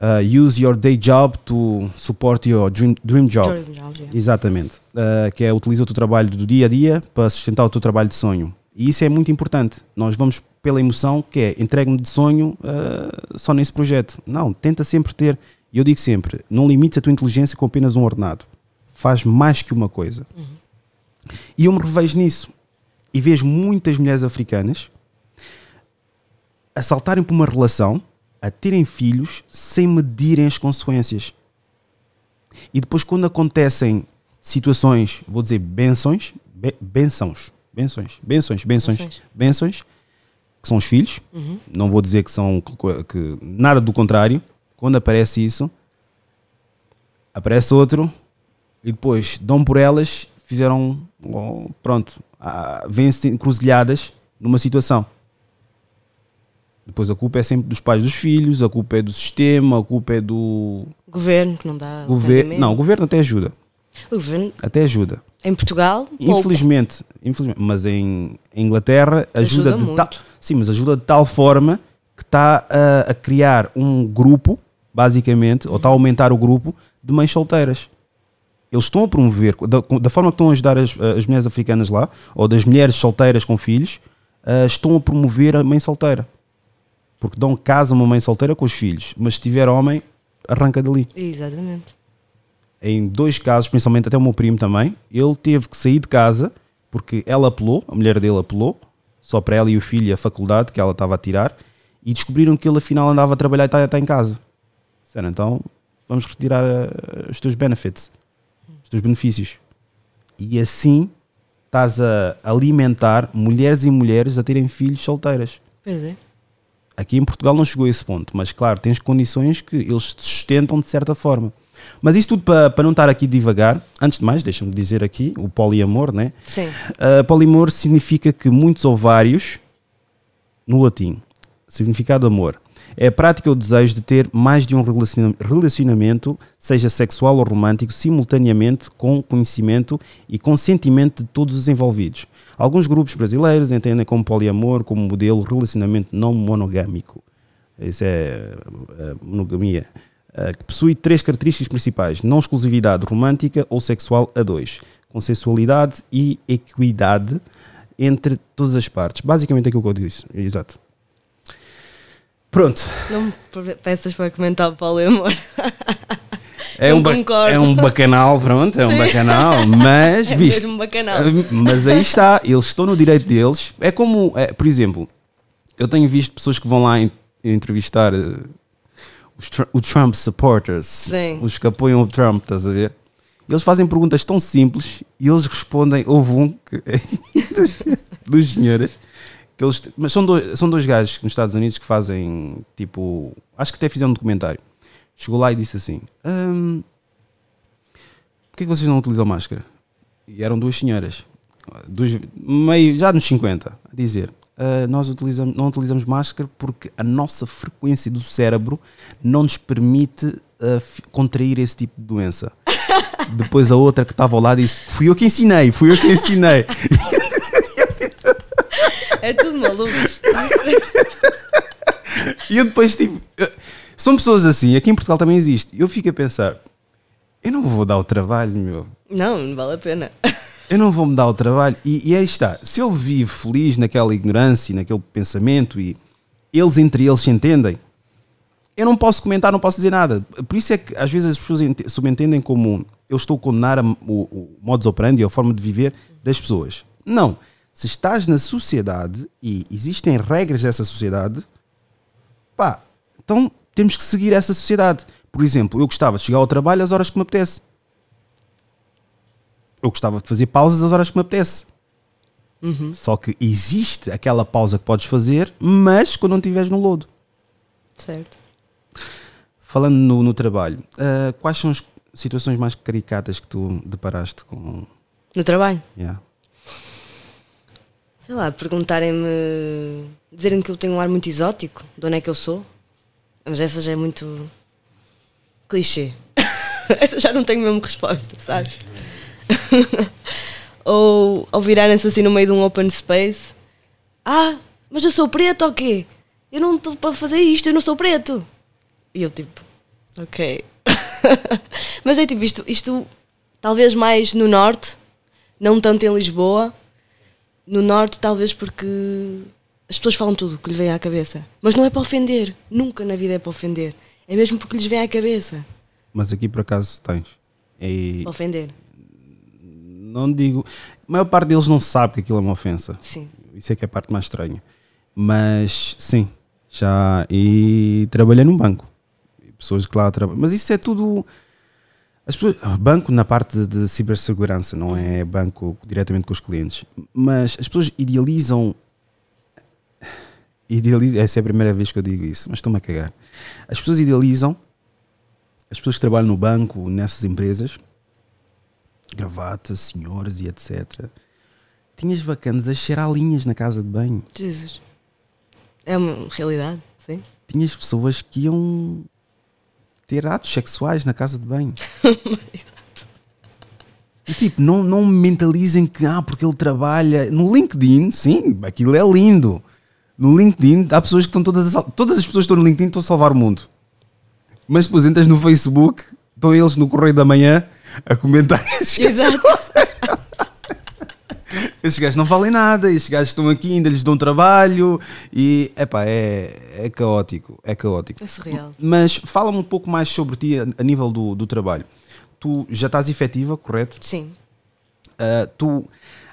uh, use your day job to support your dream, dream job. Jordan Jones, yeah. Exatamente. Uh, que é utiliza o teu trabalho do dia a dia para sustentar o teu trabalho de sonho. E isso é muito importante. Nós vamos pela emoção, que é entregue-me de sonho uh, só nesse projeto. Não, tenta sempre ter, e eu digo sempre, não limites a tua inteligência com apenas um ordenado. Faz mais que uma coisa. Uhum. E eu me revejo nisso. E vejo muitas mulheres africanas a saltarem por uma relação, a terem filhos, sem medirem as consequências. E depois, quando acontecem situações, vou dizer benções, be, benções, benções, benções, benções, benções, que são os filhos, uhum. não vou dizer que são que, nada do contrário. Quando aparece isso, aparece outro e depois dão por elas, fizeram, oh, pronto, ah, vêm-se encruzilhadas numa situação. Depois a culpa é sempre dos pais dos filhos, a culpa é do sistema, a culpa é do. Governo, que não dá. Gover... Não, o governo até ajuda. O governo. Até ajuda. Em Portugal? Infelizmente, infelizmente mas em, Inglaterra ajuda, ajuda de tal. Sim, mas ajuda de tal forma que está a, a criar um grupo, basicamente, ou está a aumentar o grupo de mães solteiras. Eles estão a promover, da, da forma que estão a ajudar as, as mulheres africanas lá, ou das mulheres solteiras com filhos, uh, estão a promover a mãe solteira porque dão casa a uma mãe solteira com os filhos, mas se tiver homem, arranca dali. Exatamente. Em dois casos, principalmente até o meu primo também, ele teve que sair de casa porque ela apelou, a mulher dele apelou, só para ela e o filho a faculdade que ela estava a tirar, e descobriram que ele afinal andava a trabalhar e está, está em casa. Disseram, então vamos retirar uh, os teus benefits, os teus benefícios. E assim estás a alimentar mulheres e mulheres a terem filhos solteiras. Pois é. Aqui em Portugal não chegou a esse ponto, mas claro, tens condições que eles te sustentam de certa forma. Mas isso tudo para, para não estar aqui devagar, antes de mais, deixa-me dizer aqui o poliamor, né? Sim. Uh, poliamor significa que muitos ovários, no latim, significado amor, é a prática ou desejo de ter mais de um relacionamento, seja sexual ou romântico, simultaneamente com conhecimento e consentimento de todos os envolvidos. Alguns grupos brasileiros entendem como poliamor como modelo relacionamento não monogâmico. Isso é a monogamia. Que possui três características principais: não exclusividade romântica ou sexual a dois, consensualidade e equidade entre todas as partes. Basicamente aquilo que eu disse. Exato. Pronto. Não me peças para comentar o poliamor. É um, é um bacanal, pronto, é um bacanal, mas é visto, mesmo bacanal. Mas aí está, eles estão no direito deles. É como, é, por exemplo, eu tenho visto pessoas que vão lá entrevistar uh, os, os Trump supporters, Sim. os que apoiam o Trump, estás a ver? Eles fazem perguntas tão simples e eles respondem. Houve um que, dos, dos senhores que eles, mas são dois, são dois gajos nos Estados Unidos que fazem tipo. Acho que até fizeram um documentário. Chegou lá e disse assim: um, Porquê que vocês não utilizam máscara? E eram duas senhoras, duas, meio, já nos 50, a dizer: uh, Nós utilizamos, não utilizamos máscara porque a nossa frequência do cérebro não nos permite uh, contrair esse tipo de doença. Depois a outra que estava ao lado disse: Fui eu que ensinei, fui eu que ensinei. É tudo maluco. e eu depois tipo. São pessoas assim, aqui em Portugal também existe. Eu fico a pensar, eu não vou dar o trabalho, meu. Não, não vale a pena. Eu não vou me dar o trabalho. E, e aí está. Se ele vive feliz naquela ignorância, naquele pensamento e eles entre eles se entendem, eu não posso comentar, não posso dizer nada. Por isso é que às vezes as pessoas subentendem como eu estou a condenar o, o modus operandi, a forma de viver das pessoas. Não se estás na sociedade e existem regras dessa sociedade, pá, então temos que seguir essa sociedade. Por exemplo, eu gostava de chegar ao trabalho às horas que me apetece. Eu gostava de fazer pausas às horas que me apetece. Uhum. Só que existe aquela pausa que podes fazer, mas quando não estiveres no lodo. Certo. Falando no, no trabalho, uh, quais são as situações mais caricatas que tu deparaste com? No trabalho? Yeah sei lá, perguntarem-me, dizerem que eu tenho um ar muito exótico, de onde é que eu sou. Mas essa já é muito clichê. essa já não tenho mesmo resposta, sabes? ou, ou virarem-se assim no meio de um open space. Ah, mas eu sou preto ou quê? Eu não estou para fazer isto, eu não sou preto. E eu tipo, ok. mas é tipo, isto, isto talvez mais no norte, não tanto em Lisboa, no norte, talvez porque as pessoas falam tudo o que lhe vem à cabeça. Mas não é para ofender. Nunca na vida é para ofender. É mesmo porque lhes vem à cabeça. Mas aqui por acaso tens. E Para ofender. não digo. A maior parte deles não sabe que aquilo é uma ofensa. Sim. Isso é que é a parte mais estranha. Mas sim, já. E trabalhei num banco. Pessoas que lá trabalham. Mas isso é tudo. As pessoas, banco na parte de cibersegurança, não é banco diretamente com os clientes. Mas as pessoas idealizam. idealizam essa é a primeira vez que eu digo isso, mas estou-me a cagar. As pessoas idealizam. As pessoas que trabalham no banco, nessas empresas, gravatas, senhores e etc. Tinhas bacanas a cheirar linhas na casa de banho. Jesus. É uma realidade, sim. Tinhas pessoas que iam ter atos sexuais na casa de banho. E tipo, não, não mentalizem que, ah, porque ele trabalha. No LinkedIn, sim, aquilo é lindo. No LinkedIn, há pessoas que estão todas a Todas as pessoas que estão no LinkedIn estão a salvar o mundo. Mas depois entras no Facebook, estão eles no Correio da Manhã a comentar. Exato. esses gajos não valem nada, esses gajos estão aqui, ainda lhes dão trabalho. E, epá, é, é caótico. É caótico. É surreal. Mas fala-me um pouco mais sobre ti a, nível do, do trabalho. Tu já estás efetiva, correto? Sim. Ah, tu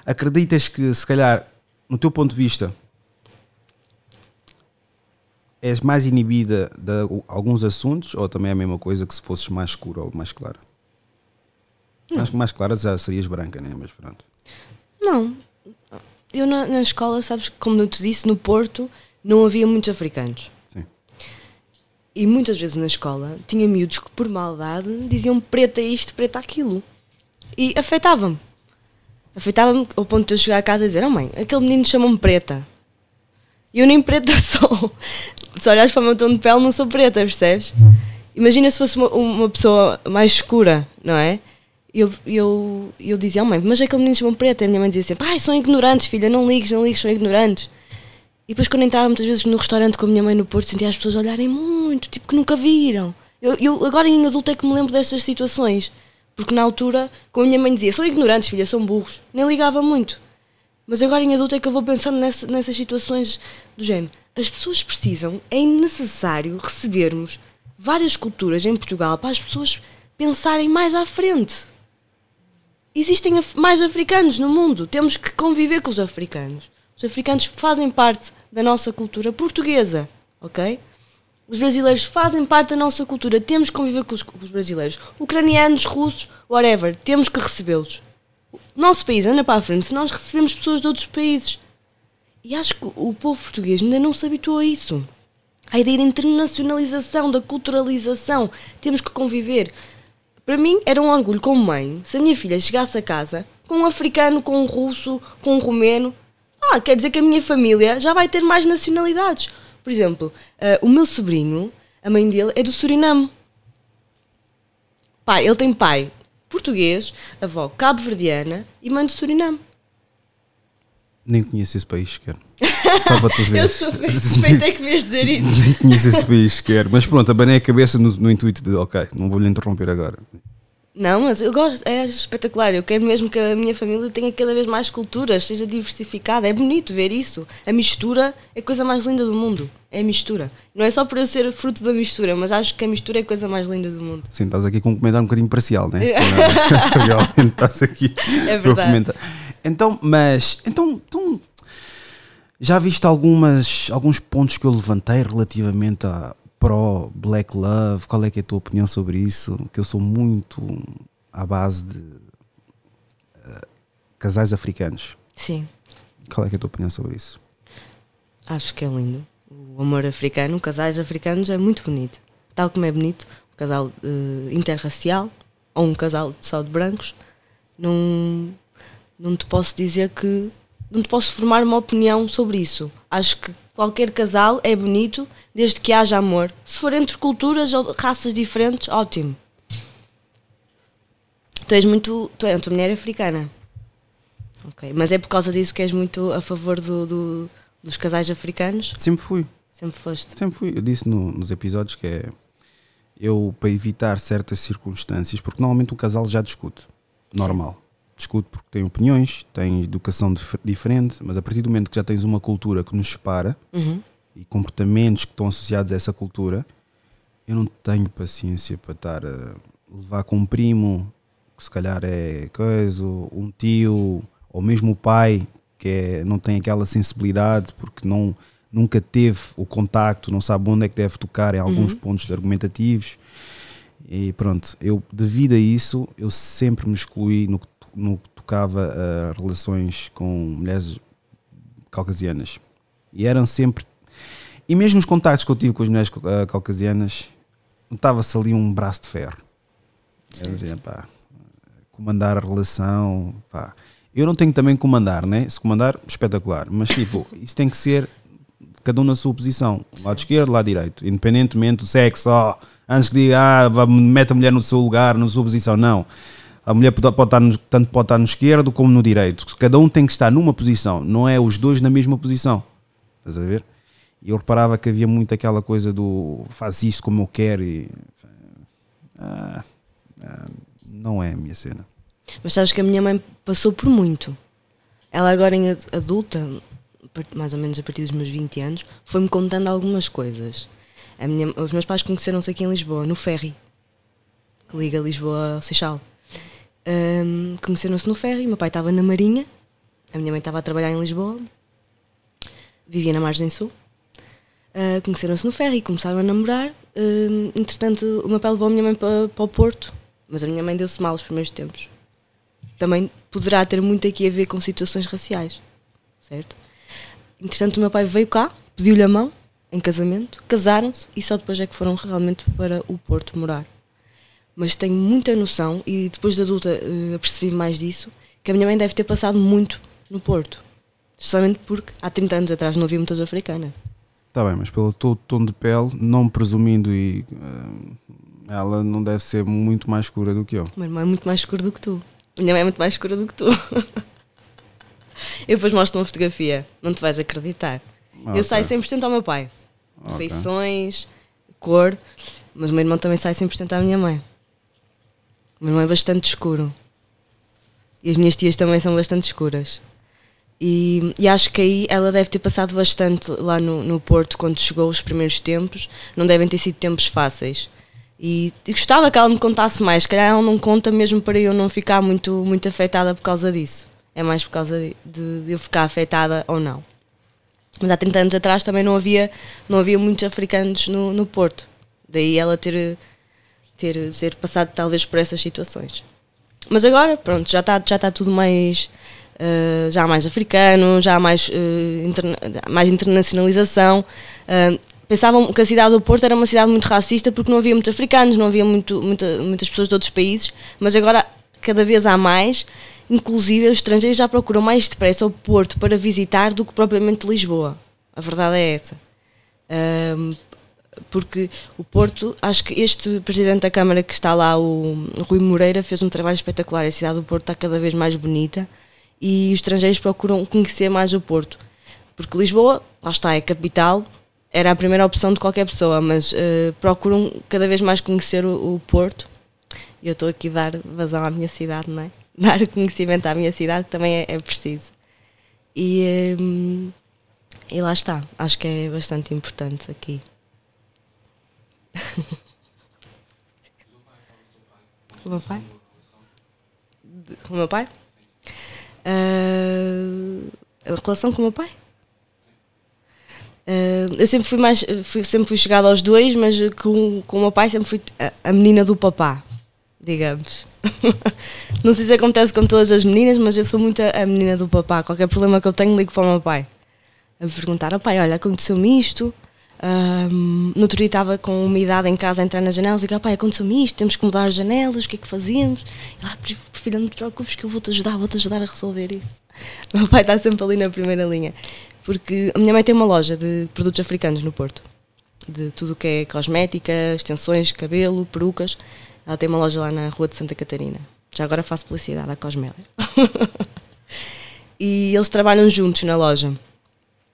acreditas que, se calhar, no teu ponto de vista, és mais inibida de alguns assuntos ou também é a mesma coisa que se fosses mais escura ou mais clara? Acho que mais clara já serias branca, né? Mas pronto. Não. Eu na, na escola, sabes, como eu te disse, no Porto não havia muitos africanos. Sim. E muitas vezes na escola tinha miúdos que por maldade diziam preta isto, preta aquilo. E afetava-me. Afetava-me ao ponto de eu chegar a casa e dizer, oh mãe, aquele menino chamou-me preta. E eu nem preta sou. Se olhares para o meu tom de pele, não sou preta, percebes? Imagina se fosse uma, uma pessoa mais escura, não é? Eu, eu, eu dizia, oh mãe, mas aquele menino chamou-me preta. E a minha mãe dizia sempre, ai, são ignorantes, filha, não ligues, não ligues, são ignorantes. E depois quando entrava muitas vezes no restaurante com a minha mãe no Porto, sentia as pessoas olharem muito, tipo que nunca viram. Eu, eu agora em adulto é que me lembro dessas situações. Porque na altura, como a minha mãe dizia, são ignorantes, filha, são burros. Nem ligava muito. Mas agora em adulto é que eu vou pensando nessa- nessas situações do género. As pessoas precisam, é necessário recebermos várias culturas em Portugal para as pessoas pensarem mais à frente. Existem af- mais africanos no mundo, temos que conviver com os africanos. Os africanos fazem parte da nossa cultura portuguesa, ok? Os brasileiros fazem parte da nossa cultura, temos que conviver com os, com os brasileiros. Ucranianos, russos, whatever, temos que recebê-los. Nosso país anda para a frente se nós recebemos pessoas de outros países. E acho que o povo português ainda não se habituou a isso. A ideia da internacionalização, da culturalização. Temos que conviver. Para mim era um orgulho como mãe se a minha filha chegasse a casa com um africano, com um russo, com um romeno. Ah, quer dizer que a minha família já vai ter mais nacionalidades. Por exemplo, ah, o meu sobrinho, a mãe dele é do Suriname. Pai, ele tem pai português, avó cabo-verdiana e mãe do Suriname. Nem conheço esse país sequer. Só para tu ver. Eu suspeitei que me ias dizer isso. Nem conheço esse país sequer. Mas pronto, abanei a cabeça no, no intuito de, ok, não vou lhe interromper agora. Não, mas eu gosto, é espetacular. Eu quero mesmo que a minha família tenha cada vez mais culturas, seja diversificada. É bonito ver isso. A mistura é a coisa mais linda do mundo. É a mistura. Não é só por eu ser fruto da mistura, mas acho que a mistura é a coisa mais linda do mundo. Sim, estás aqui com um comentário um bocadinho parcial, né? Realmente estás aqui É verdade. Então, mas, então, então, já viste algumas, alguns pontos que eu levantei relativamente a pró Black Love? Qual é que é a tua opinião sobre isso? Que eu sou muito à base de eh, casais africanos. Sim, Qual é que é a tua opinião sobre isso? acho que é lindo. O amor africano, casais africanos, é muito bonito. Tal como é bonito um casal eh, interracial ou um casal só de brancos, não, não te posso dizer que. Não te posso formar uma opinião sobre isso. Acho que qualquer casal é bonito desde que haja amor. Se for entre culturas ou raças diferentes, ótimo. Tu és muito. Tu és a tua mulher é africana. Ok. Mas é por causa disso que és muito a favor do, do- dos casais africanos? Sempre fui. Sempre foste. Sempre fui. Eu disse no- nos episódios que é eu para evitar certas circunstâncias, porque normalmente o casal já discute. Normal. Discute porque tem opiniões, tem educação dif- diferente, mas a partir do momento que já tens uma cultura que nos separa Uhum. e comportamentos que estão associados a essa cultura, eu não tenho paciência para estar a levar com um primo, que se calhar é coisa, um tio, ou mesmo o pai, que é, não tem aquela sensibilidade porque não, nunca teve o contacto, não sabe onde é que deve tocar em alguns pontos argumentativos. E pronto, eu devido a isso, eu sempre me excluí no que, no que tocava a relações com mulheres caucasianas. E eram sempre. E mesmo os contactos que eu tive com as mulheres eh, caucasianas, notava-se ali um braço de ferro. Eu dizia, pá, comandar a relação, pá. Eu não tenho também comandar, né? Se comandar, espetacular. Mas tipo, isso tem que ser cada um na sua posição. Lado esquerdo, lado direito. Independentemente do sexo, ó, antes que diga, ah, mete a mulher no seu lugar, na sua posição. Não. A mulher pode, pode estar no, tanto pode estar no esquerdo como no direito. Cada um tem que estar numa posição, não é os dois na mesma posição. Estás a ver? E eu reparava que havia muito aquela coisa do faz isso como eu quero e. ah, ah, não é a minha cena. Mas sabes que a minha mãe passou por muito. Ela agora em ad- adulta, mais ou menos a partir dos meus 20 anos, foi-me contando algumas coisas. Minha- os meus pais conheceram-se aqui em Lisboa, no ferry, que liga Lisboa ao Seixal. Ahm, conheceram-se no ferry, meu pai estava na Marinha, a minha mãe estava a trabalhar em Lisboa, vivia na Margem Sul. Ah, conheceram-se no ferry, começaram a namorar. Ahm, entretanto, o meu pai levou a minha mãe para, para o Porto, mas a minha mãe deu-se mal os primeiros tempos também poderá ter muito aqui a ver com situações raciais, certo? Entretanto, o meu pai veio cá, pediu-lhe a mão em casamento, casaram-se e só depois é que foram realmente para o Porto morar. Mas tenho muita noção, e depois de adulta eh, apercebi mais disso, que a minha mãe deve ter passado muito no Porto. Justamente porque há 30 anos atrás não havia muitas africanas. Está bem, mas pelo teu tom de pele, não presumindo e. ah, ela não deve ser muito mais escura do que eu. O meu irmão é muito mais escuro do que tu. A minha mãe é muito mais escura do que tu. Eu depois mostro uma fotografia, não te vais acreditar. Ah, Eu saio ok. 100% ao meu pai. Ok. Feições, cor, mas o meu irmão também sai 100% à minha mãe. O meu irmão é bastante escuro. E as minhas tias também são bastante escuras. E, e acho que aí ela deve ter passado bastante lá no, no Porto quando chegou os primeiros tempos. Não devem ter sido tempos fáceis. E, e gostava que ela me contasse mais. Se calhar ela não conta mesmo para eu não ficar muito, muito afetada por causa disso. É mais por causa de, de- eu ficar afetada ou não. Mas há 30 anos atrás também não havia, não havia muitos africanos no, no Porto. Daí ela ter, ter, ter passado talvez por essas situações. Mas agora, pronto, já está já tá tudo mais. eh, já há mais africano, já há mais, eh, interna- mais internacionalização. Eh, pensavam que a cidade do Porto era uma cidade muito racista porque não havia muitos africanos, não havia muito, muita- muitas pessoas de outros países, mas agora cada vez há mais. Inclusive, os estrangeiros já procuram mais depressa o Porto para visitar do que propriamente Lisboa. A verdade é essa. Porque o Porto, acho que este presidente da Câmara que está lá, o Rui Moreira, fez um trabalho espetacular. A cidade do Porto está cada vez mais bonita e os estrangeiros procuram conhecer mais o Porto. Porque Lisboa, lá está, é capital, era a primeira opção de qualquer pessoa, mas eh, procuram cada vez mais conhecer o, o Porto. E eu estou aqui a dar vazão à minha cidade, não é? Dar conhecimento à minha cidade também é, é preciso. E, hum, e lá está, acho que é bastante importante aqui. Com o meu pai? Com o meu pai? Ah, a relação com o meu pai? Ah, eu sempre fui mais fui, sempre fui chegada aos dois, mas com, com o meu pai sempre fui a, a menina do papá, digamos. Não sei se acontece com todas as meninas, mas eu sou muito a, a menina do papá. Qualquer problema que eu tenho, ligo para o meu pai. A perguntar, oh pai, olha, aconteceu-me isto. Ahm, no outro dia estava com umidade em casa a entrar nas janelas e digo, oh, pai, aconteceu-me isto, temos que mudar as janelas, o que é que fazemos? E lá, filha, não te preocupes que eu vou-te ajudar, vou-te ajudar a resolver isso. O meu pai está sempre ali na primeira linha. Porque a minha mãe tem uma loja de produtos africanos no Porto. De tudo o que é cosmética, extensões, cabelo, perucas. Ela tem uma loja lá na Rua de Santa Catarina. Já agora faço publicidade à Cosmélia. e eles trabalham juntos na loja.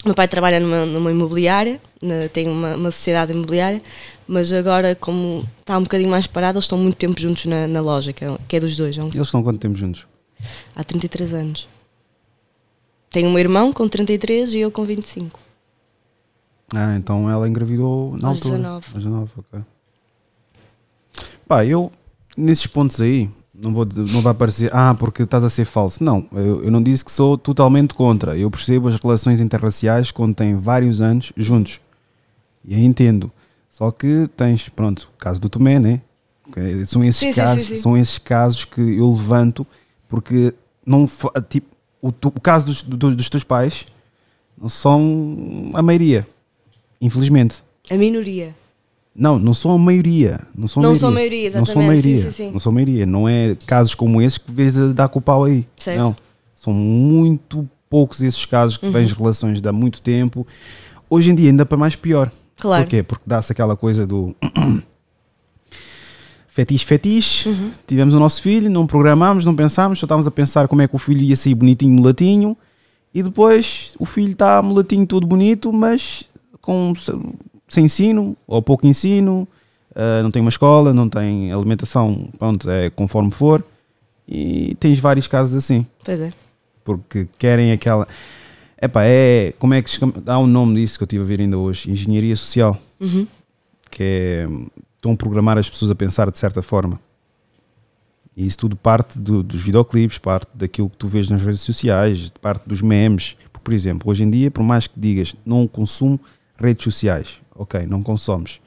Meu pai trabalha numa, numa imobiliária, na- tem uma, uma sociedade imobiliária, mas agora, como está um bocadinho mais parado, eles estão muito tempo juntos na, na loja, que é, que é dos dois. É um- Eles estão quanto tempo juntos? há 33 anos. Tenho um irmão com 33 e eu com 25. Ah, então ela engravidou na Aos altura. 19. Aos 19, ok. Pá, eu, nesses pontos aí, não, vou, não vai parecer, ah, porque estás a ser falso. Não, eu, eu não disse que sou totalmente contra. Eu percebo as relações interraciais quando têm vários anos juntos. E aí entendo. Só que tens, pronto, o caso do Tomé, né? Que São esses, Sim, casos, sim, sim. são esses casos que eu levanto porque não tipo, o, o caso dos, do- dos teus pais não são a maioria, infelizmente. A minoria. Não, não são a maioria. Não são a Não maioria. são maioria, Não são a exatamente. Sim, maioria. sim, sim. Não são a maioria. Não é casos como esses que vês a dar com o pau aí. Certo. Não. São muito poucos esses casos que Uhum. vens relações de há muito tempo. Hoje em dia ainda para mais pior. Claro. Porquê? Porque dá-se aquela coisa do fetiche, fetiche. Uhum. Tivemos o nosso filho, não programámos, não pensámos, só estávamos a pensar como é que o filho ia sair bonitinho, mulatinho. E depois o filho está mulatinho, tudo bonito, mas com sem ensino ou pouco ensino, ah, não tem uma escola, não tem alimentação, pronto, é conforme for. E tens vários casos assim Pois é. porque querem aquela. Epá, é. Como é que? Há um nome disso que eu estive a ver ainda hoje: Engenharia Social, Uhum. que é. Estão a programar as pessoas a pensar de certa forma. E isso tudo parte do- dos videoclipes, parte daquilo que tu vês nas redes sociais, parte dos memes. Por exemplo, hoje em dia, por mais que digas não consumo redes sociais, ok, não consomes,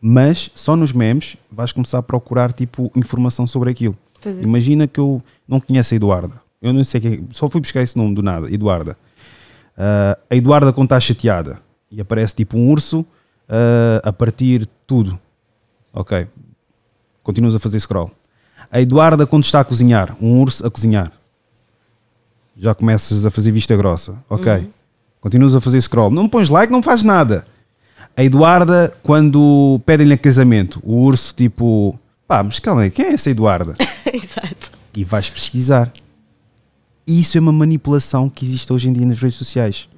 mas só nos memes vais começar a procurar tipo informação sobre aquilo. É. Imagina que eu não conheço a Eduarda. Eu não sei quem. Só fui buscar esse nome do nada, Eduarda. Ah, a Eduarda quando está chateada e aparece tipo um urso ah, a partir tudo. Ok. Continuas a fazer scroll. A Eduarda quando está a cozinhar, um urso a cozinhar. Já começas a fazer vista grossa. Ok. Continuas a fazer scroll. Não pões like, não faz nada. A Eduarda, quando pedem-lhe casamento, o urso tipo, pá, mas calma aí, quem é essa Eduarda? Exato. e vais pesquisar. Isso é uma manipulação que existe hoje em dia nas redes sociais.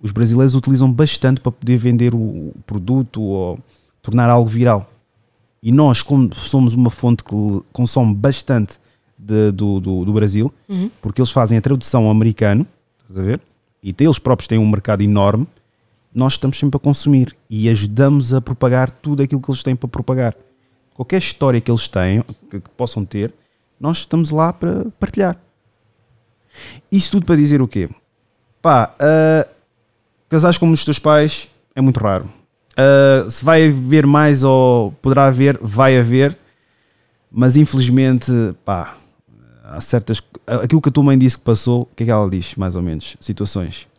Os brasileiros utilizam bastante para poder vender o produto ou tornar algo viral. E nós, como somos uma fonte que consome bastante de- do, do, do Brasil, porque eles fazem a tradução ao americano, estás a ver? E eles próprios têm um mercado enorme, nós estamos sempre a consumir e ajudamos a propagar tudo aquilo que eles têm para propagar. Qualquer história que eles tenham, que, possam ter, nós estamos lá para partilhar. Isto tudo para dizer o quê? Pá, ah, casares como os teus pais é muito raro. Ah, se vai haver mais ou poderá haver, vai haver, mas infelizmente, pá, há certas. Aquilo que a tua mãe disse que passou, o que é que ela diz, mais ou menos? Situações.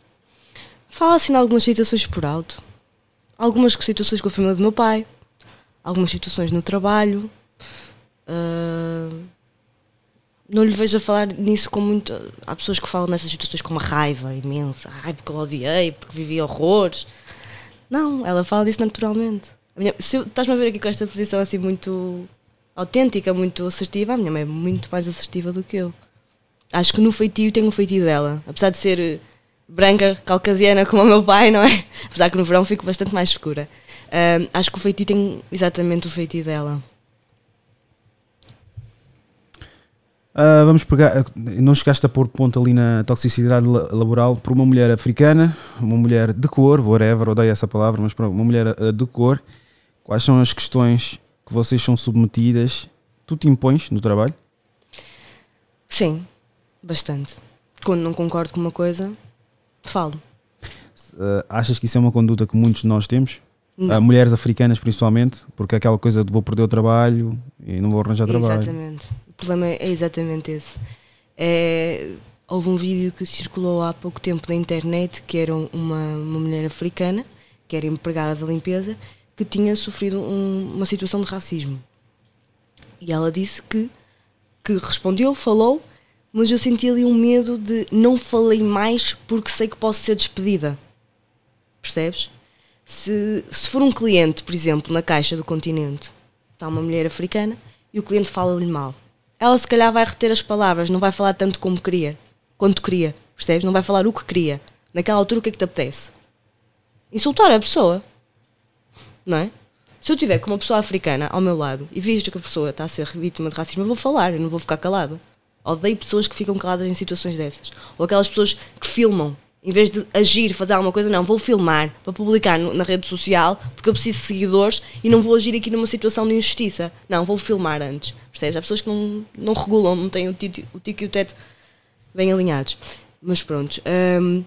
Fala assim de algumas situações por alto. Algumas situações com a família do meu pai. Algumas situações no trabalho. Ah, não lhe vejo a falar nisso com muito. Há pessoas que falam nessas situações com uma raiva imensa. Ai, porque eu odiei, porque vivi horrores. Não, ela fala disso naturalmente. Se Estás-me a ver aqui com esta posição assim muito autêntica, muito assertiva. A minha mãe é muito mais assertiva do que eu. Acho que no feitio tenho o feitio dela. Apesar de ser branca, caucasiana como o meu pai, não é? Apesar que no verão fico bastante mais escura. Ahm, acho que o feitio tem exatamente o feitio dela. Ah, vamos pegar. Não chegaste a pôr ponto ali na toxicidade la- laboral por uma mulher africana, uma mulher de cor, whatever, odeio essa palavra, mas pronto, uma mulher ah, de cor. Quais são as questões que vocês são submetidas? Tu te impões no trabalho? Sim, bastante. Quando não concordo com uma coisa, falo. Ah, achas que isso é uma conduta que muitos de nós temos? Ah, mulheres africanas, principalmente, porque aquela coisa de vou perder o trabalho e não vou arranjar trabalho. Exatamente. O problema é exatamente esse. É, houve um vídeo que circulou há pouco tempo na internet que era uma, uma mulher africana, que era empregada da limpeza, que tinha sofrido um- uma situação de racismo. E ela disse que, que respondeu, falou, mas eu senti ali um medo de não falei mais porque sei que posso ser despedida. Percebes? Se, se for um cliente, por exemplo, na caixa do continente, está uma mulher africana e o cliente fala-lhe mal. Ela se calhar vai reter as palavras, não vai falar tanto como queria, quanto queria, percebes? Não vai falar o que queria. Naquela altura o que é que te apetece? Insultar a pessoa. Não é? Se eu tiver com uma pessoa africana ao meu lado e vejo que a pessoa está a ser vítima de racismo, eu vou falar, eu não vou ficar calado. Odeio pessoas que ficam caladas em situações dessas. Ou aquelas pessoas que filmam. Em vez de agir, fazer alguma coisa, não, vou filmar para publicar no- na rede social porque eu preciso de seguidores e não vou agir aqui numa situação de injustiça. Não, vou filmar antes. Percebes? Há pessoas que não, não regulam, não têm o tico, o e o teto bem alinhados. Mas pronto, hum,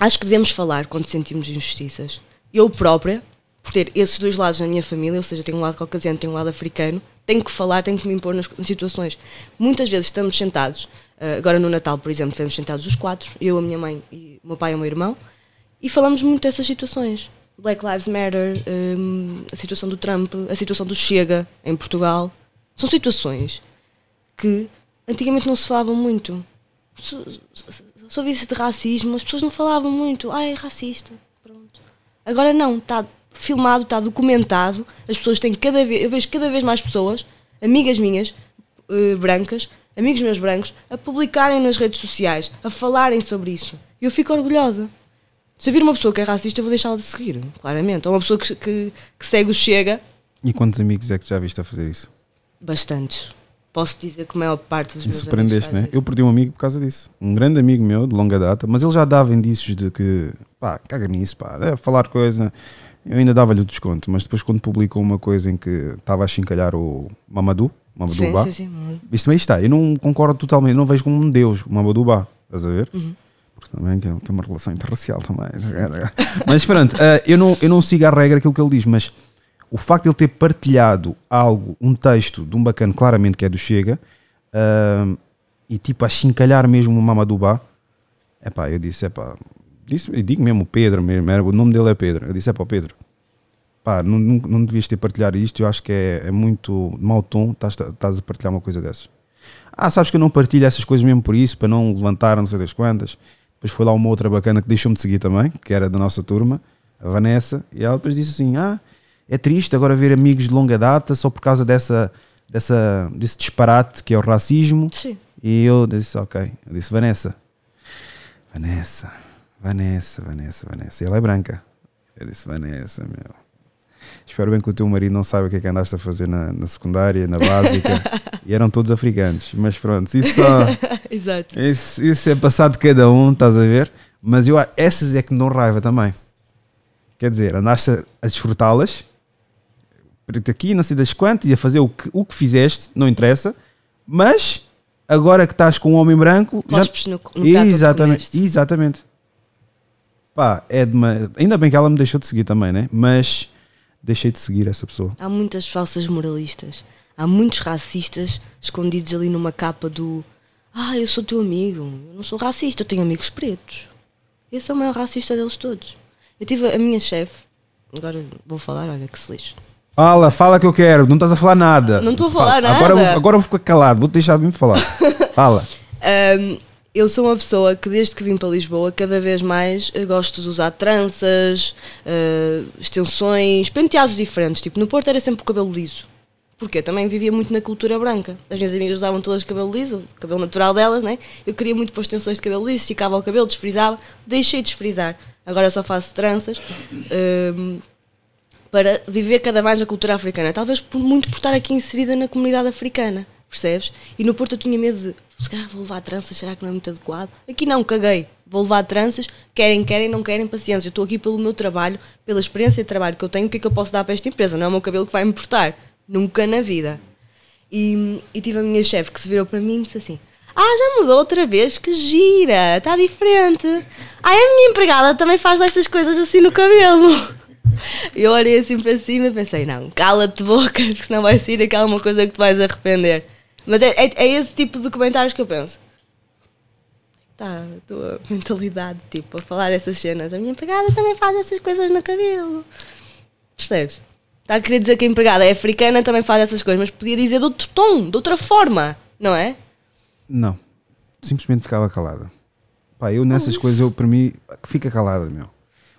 acho que devemos falar quando sentimos injustiças. Eu própria, por ter esses dois lados na minha família, ou seja, tenho um lado caucasiano, tenho um lado africano, tenho que falar, tenho que me impor nas situações. Muitas vezes estamos sentados, ah, agora no Natal, por exemplo, estivemos sentados os quatro, eu, a minha mãe, e o meu pai e o meu irmão, e falamos muito dessas situações. Black Lives Matter, hum, a situação do Trump, a situação do Chega em Portugal. São situações que antigamente não se falavam muito. Se ouvisse de racismo, as pessoas não falavam muito. Ah, é racista. Pronto. Agora não, está filmado, está documentado. As pessoas têm cada vez. Eu vejo cada vez mais pessoas, amigas minhas, eh, brancas, amigos meus brancos, a publicarem nas redes sociais, a falarem sobre isso. E eu fico orgulhosa. Se eu vir uma pessoa que é racista, eu vou deixá-la de seguir, claramente. Ou uma pessoa que, que, que segue o Chega, E quantos amigos é que já viste a fazer isso? bastantes. Posso dizer que a maior parte dos E meus surpreendeste, amigos né? faz Eu perdi um amigo por causa disso. Um grande amigo meu, de longa data, mas ele já dava indícios de que, pá, caga nisso, pá, é falar coisa. Eu ainda dava-lhe o desconto, mas depois, quando publicou uma coisa em que estava a chincalhar o Mamadou, Mamadou Sim, Ba, sim, sim. Isso também está. Eu não concordo totalmente, não vejo como um deus o Mamadou Ba, estás a ver? Uhum. Porque também ele tem uma relação interracial também. mas pronto, eh, eu, não, eu não sigo a regra aquilo que ele diz, mas o facto de ele ter partilhado algo, um texto de um bacana, claramente que é do Chega, ah, e tipo a chincalhar mesmo o Mamadou Ba, epá, eu disse, epá, disse, eu digo mesmo o Pedro, mesmo, era, o nome dele é Pedro. Eu disse, epá, Pedro, pá, não, não, não devias ter partilhado isto, eu acho que é, é muito mau tom, estás, estás a partilhar uma coisa dessas. Ah, sabes que eu não partilho essas coisas mesmo por isso, para não levantar não sei das quantas. Depois foi lá uma outra bacana que deixou-me de seguir também, que era da nossa turma, a Vanessa, e ela depois disse assim: Ah, é triste agora ver amigos de longa data só por causa dessa, dessa, desse disparate que é o racismo. Sim. E eu disse: Ok. Eu disse: Vanessa, Vanessa, Vanessa, Vanessa, Vanessa. E ela é branca. Eu disse: Vanessa, meu. Espero bem que o teu marido não saiba o que é que andaste a fazer na, na secundária, na básica. e eram todos africanos. Mas pronto, isso. Exato. Isso, isso é passado de cada um, estás a ver? Mas eu, essas é que me dão raiva também. Quer dizer, andaste a, a desfrutá-las, aqui, não sei das quantas, e a fazer o que, o que fizeste, não interessa, mas agora que estás com um homem branco. Cospes no, no exatamente, exatamente. Pá, é de uma, ainda bem que ela me deixou de seguir também, né? Mas deixei de seguir essa pessoa. Há muitas falsas moralistas. Há muitos racistas escondidos ali numa capa do Ah, eu sou teu amigo. Eu não sou racista, eu tenho amigos pretos. Esse é o maior racista deles todos. Eu tive a minha chefe, agora vou falar, olha que se lixe. Fala, fala que eu quero, não estás a falar nada. Não estou a Fala. falar nada. Agora, eu vou- agora eu vou ficar calado, vou-te deixar de me falar. Fala. Ahm, eu sou uma pessoa que desde que vim para Lisboa cada vez mais eh, gosto de usar tranças, eh, extensões, penteados diferentes. Tipo, no Porto era sempre o cabelo liso. Porquê? Também vivia muito na cultura branca. As minhas amigas usavam todas cabelo liso, cabelo natural delas, né? Eu queria muito pôr extensões de cabelo liso, esticava o cabelo, desfrizava. Deixei de desfrizar. Agora só faço tranças. ahm, para viver cada vez a cultura africana. Talvez muito por estar aqui inserida na comunidade africana, percebes? E no Porto eu tinha medo de, se calhar vou levar tranças, será que não é muito adequado? Aqui não, caguei. Vou levar tranças, querem, querem, não querem, paciência. Eu estou aqui pelo meu trabalho, pela experiência de trabalho que eu tenho, o que é que eu posso dar para esta empresa? Não é o meu cabelo que vai me importar. Nunca na vida. E, e tive a minha chefe que se virou para mim e disse assim: Ah, já mudou outra vez, que gira, está diferente. Ah, a minha empregada também faz essas coisas assim no cabelo. Eu olhei assim para cima e pensei: Não, cala-te boca, senão vai sair aquela uma coisa que tu vais arrepender. Mas é, é, é esse tipo de comentários que eu penso. Tá, a tua mentalidade, tipo, a falar essas cenas. A minha empregada também faz essas coisas no cabelo. Percebes? Está a querer dizer que a empregada é africana, também faz essas coisas, mas podia dizer de outro tom, de outra forma, não é? Não. Simplesmente ficava calada. Pá, eu nessas coisas, eu para mim, fica calada, meu.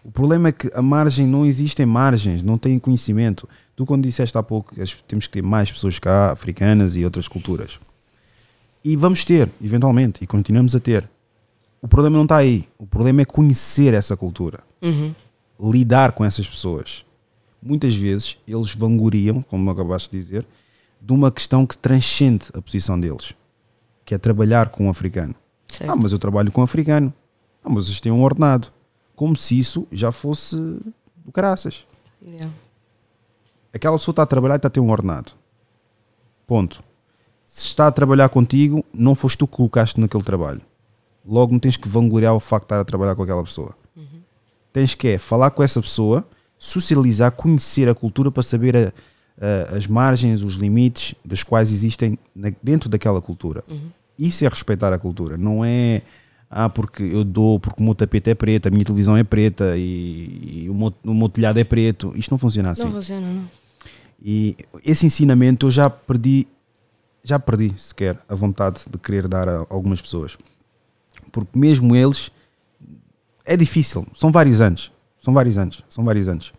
O problema é que a margem, não existem margens, não têm conhecimento. Tu, quando disseste há pouco que temos que ter mais pessoas cá, africanas e outras culturas. E vamos ter, eventualmente, e continuamos a ter. O problema não está aí. O problema é conhecer essa cultura. Lidar com essas pessoas. Muitas vezes eles vangloriam, como acabaste de dizer, de uma questão que transcende a posição deles. que é trabalhar com um africano. Certo. Ah, mas eu trabalho com um africano. Ah, mas vocês têm um ordenado. Como se isso já fosse do caraças. Yeah. Aquela pessoa está a trabalhar e está a ter um ordenado. Ponto. Se está a trabalhar contigo, não foste tu que colocaste naquele trabalho. Logo não tens que vangloriar o facto de estar a trabalhar com aquela pessoa. Tens que é falar com essa pessoa, socializar, conhecer a cultura para saber a- a- as margens, os limites das quais existem na- dentro daquela cultura. Isso é respeitar a cultura. Não é ah, porque eu dou, porque o meu tapete é preto, a minha televisão é preta e, e o, meu, o meu telhado é preto. Isto não funciona assim. Não funciona, não. E esse ensinamento eu já perdi, já perdi sequer a vontade de querer dar a algumas pessoas. Porque mesmo eles é difícil, são vários anos, são vários anos, são vários anos.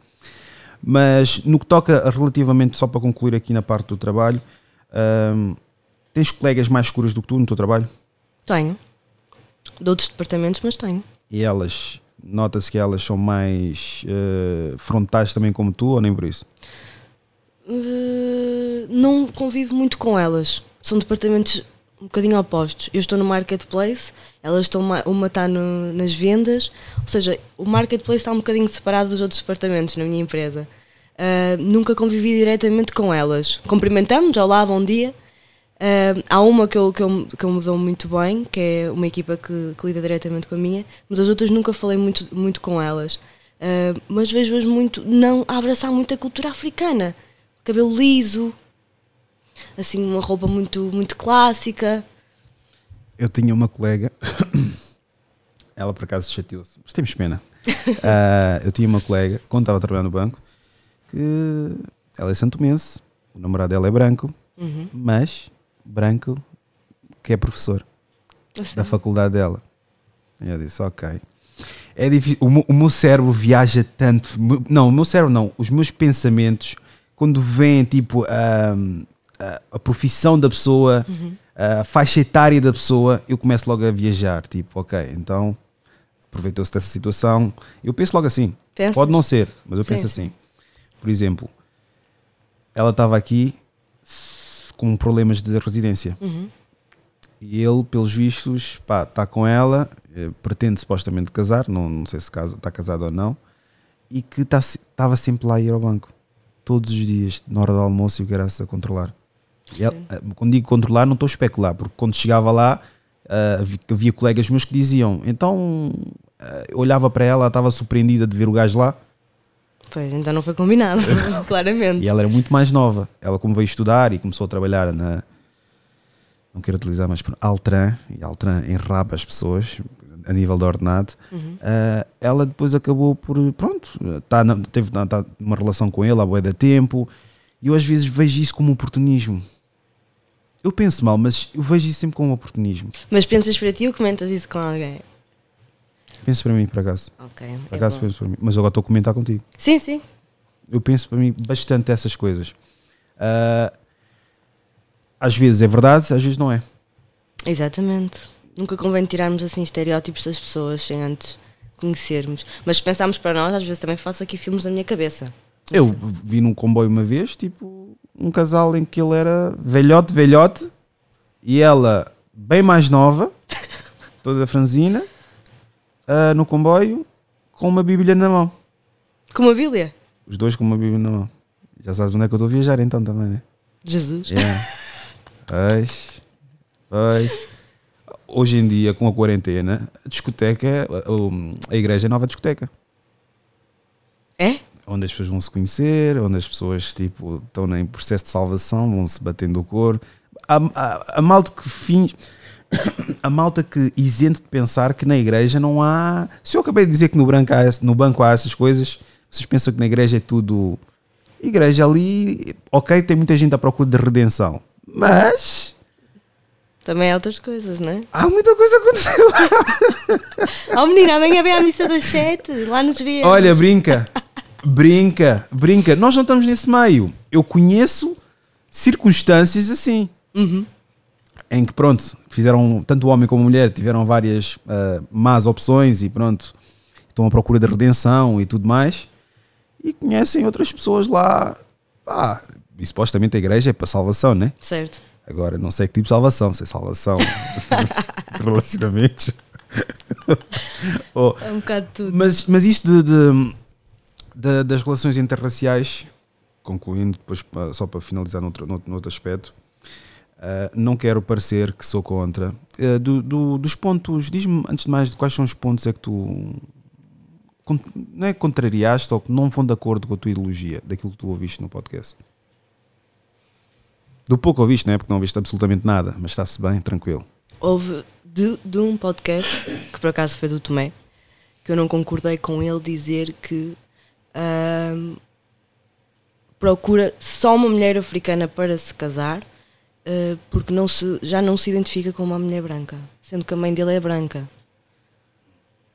Mas no que toca relativamente, só para concluir aqui na parte do trabalho, hum, tens colegas mais escuras do que tu no teu trabalho? Tenho. De outros departamentos, mas tenho. E elas, nota-se que elas são mais eh, frontais também como tu ou nem por isso? Uh, não convivo muito com elas. São departamentos um bocadinho opostos. Eu estou no marketplace, elas estão ma- uma está no- nas vendas, ou seja, o marketplace está um bocadinho separado dos outros departamentos na minha empresa. Uh, nunca convivi diretamente com elas. Cumprimentamos, olá, bom dia. Uh, há uma que eu, que, eu, que eu me dou muito bem, que é uma equipa que, que lida diretamente com a minha, mas as outras nunca falei muito, muito com elas. Uh, mas vejo-as muito não a abraçar muito a cultura africana. Cabelo liso, assim, uma roupa muito, muito clássica. Eu tinha uma colega, ela por acaso chateou-se, mas temos pena. Ah, eu tinha uma colega, quando estava a trabalhar no banco, que ela é santomense, o namorado dela é branco, Uhum. mas branco que é professor da faculdade dela. E eu disse, ok. É difícil, o, meu, o meu cérebro viaja tanto, não, o meu cérebro não, os meus pensamentos, quando vem tipo a, a, a profissão da pessoa, a faixa etária da pessoa, eu começo logo a viajar, tipo, ok, então aproveitou-se dessa situação. Eu penso logo assim, Pensas? pode não ser, mas eu Sim, penso sim. assim. Por exemplo, ela estava aqui com problemas de residência. Uhum. E ele, pelos vistos, está com ela, eh, pretende supostamente casar, não, não sei se está casado ou não, e que estava sempre lá a ir ao banco, todos os dias, na hora do almoço e o que era a controlar. Ela- eh, quando digo controlar, não estou a especular, porque quando chegava lá, ah, havia, colegas meus que diziam, então eu olhava para ela estava surpreendida de ver o gajo lá, Pois, então não foi combinado, claramente. e ela era muito mais nova. Ela, como veio estudar e começou a trabalhar na. Não quero utilizar mais por Altran, e Altran enraba as pessoas a nível de ordenado. ah, ela depois acabou por. Pronto, tá na- teve tá, tá numa relação com ele há boa da tempo. E eu às vezes vejo isso como oportunismo. Eu penso mal, mas eu vejo isso sempre como oportunismo. Mas pensas para ti ou comentas isso com alguém? Penso para mim, por acaso. Ok. Por é acaso penso para mim. Mas agora estou a comentar contigo. Sim, sim. eu penso para mim bastante essas coisas. Ah, às vezes é verdade, às vezes não é. Exatamente. Nunca convém tirarmos assim estereótipos das pessoas sem antes conhecermos. Mas se pensarmos para nós, às vezes também faço aqui filmes na minha cabeça. Eu vi num comboio uma vez, tipo, um casal em que ele era velhote, velhote, e ela bem mais nova, toda franzina, ah, no comboio, com uma bíblia na mão. Com uma Bíblia. Os dois com uma bíblia na mão. Já sabes onde é que eu estou a viajar então também, né? Jesus. Yeah. Pois, pois. Hoje em dia, com a quarentena, a discoteca, a, a igreja é nova discoteca. É? Onde as pessoas vão se conhecer, onde as pessoas tipo, estão em processo de salvação, vão se batendo o coro. A, a, a malta que finge. A malta que isente de pensar que na igreja não há. Se eu acabei de dizer que no, branco há, no banco há essas coisas, vocês pensam que na igreja é tudo. Igreja ali, ok, tem muita gente à procura de redenção, mas Também há outras coisas, não é? há muita coisa a acontecer lá. Oh menina, amanhã vem à missa das sete, lá nos vemos. Olha, brinca, brinca, brinca. Nós não estamos nesse meio. Eu conheço circunstâncias assim, Uhum. Em que, pronto, fizeram, tanto o homem como a mulher, tiveram várias ah, más opções e, pronto, estão à procura de redenção e tudo mais. E conhecem outras pessoas lá. Pá, e supostamente a igreja é para salvação, né? Certo. Agora, não sei que tipo de salvação, se é salvação de relacionamentos. Ou- É um bocado de tudo. mas, mas isto de, de- de- das relações interraciais, concluindo, depois só para finalizar noutro, noutro, noutro aspecto, ah, não quero parecer que sou contra. Ah, do- do- dos pontos, diz-me antes de mais quais são os pontos é que tu não é contrariaste ou que não vão de acordo com a tua ideologia daquilo que tu ouviste no podcast. Do pouco ouviste, não é? Porque não ouviste absolutamente nada, mas está-se bem, tranquilo. Houve de, de um podcast, que por acaso foi do Tomé, que eu não concordei com ele dizer que ahm, procura só uma mulher africana para se casar ah, porque não se, já não se identifica com uma mulher branca, sendo que a mãe dele é branca.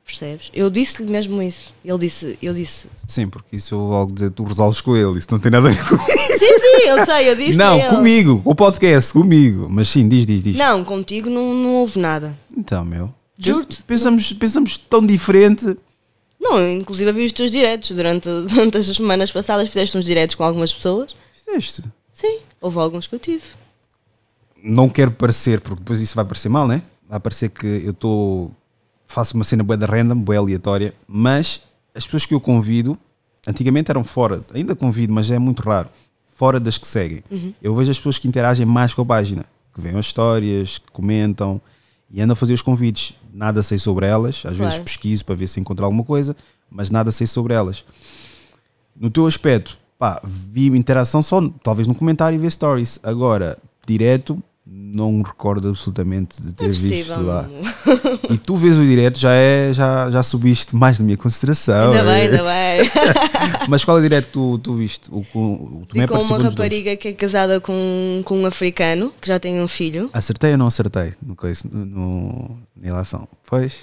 Percebes? Eu disse-lhe mesmo isso. Ele disse, eu disse, Sim, porque isso eu logo dizer, tu resolves com ele, isso não tem nada a ver comigo. sim, sim, eu sei, eu disse Não, ele. comigo, com o podcast, comigo. Mas sim, diz, diz, diz. Não, contigo não, não houve nada. Então, meu. Juro-te. Pensamos, pensamos tão diferente. Não, inclusive vi os teus diretos durante, durante as semanas passadas, fizeste uns diretos com algumas pessoas. Fizeste. Sim, houve alguns que eu tive. Não quero parecer, porque depois isso vai parecer mal, né? Vai parecer que eu estou. Faço uma cena boa da random, boa aleatória, mas as pessoas que eu convido, antigamente eram fora, ainda convido, mas é muito raro, fora das que seguem. Eu vejo as pessoas que interagem mais com a página, que veem as histórias, que comentam e andam a fazer os convites. Nada sei sobre elas, às vezes Claro. pesquiso para ver se encontro alguma coisa, mas nada sei sobre elas. No teu aspecto, pá, vi interação só, talvez no comentário e ver stories. Agora, direto, não recordo absolutamente de ter É visto lá. E tu vês o direto, já, é, já, já subiste mais na minha consideração. Ainda bem, é. ainda bem. Mas qual é o direto que tu, tu viste? O, o, com uma nos dois. rapariga que é casada com, com um africano, que já tem um filho. Acertei ou não acertei no, no, no, na ilação? Pois,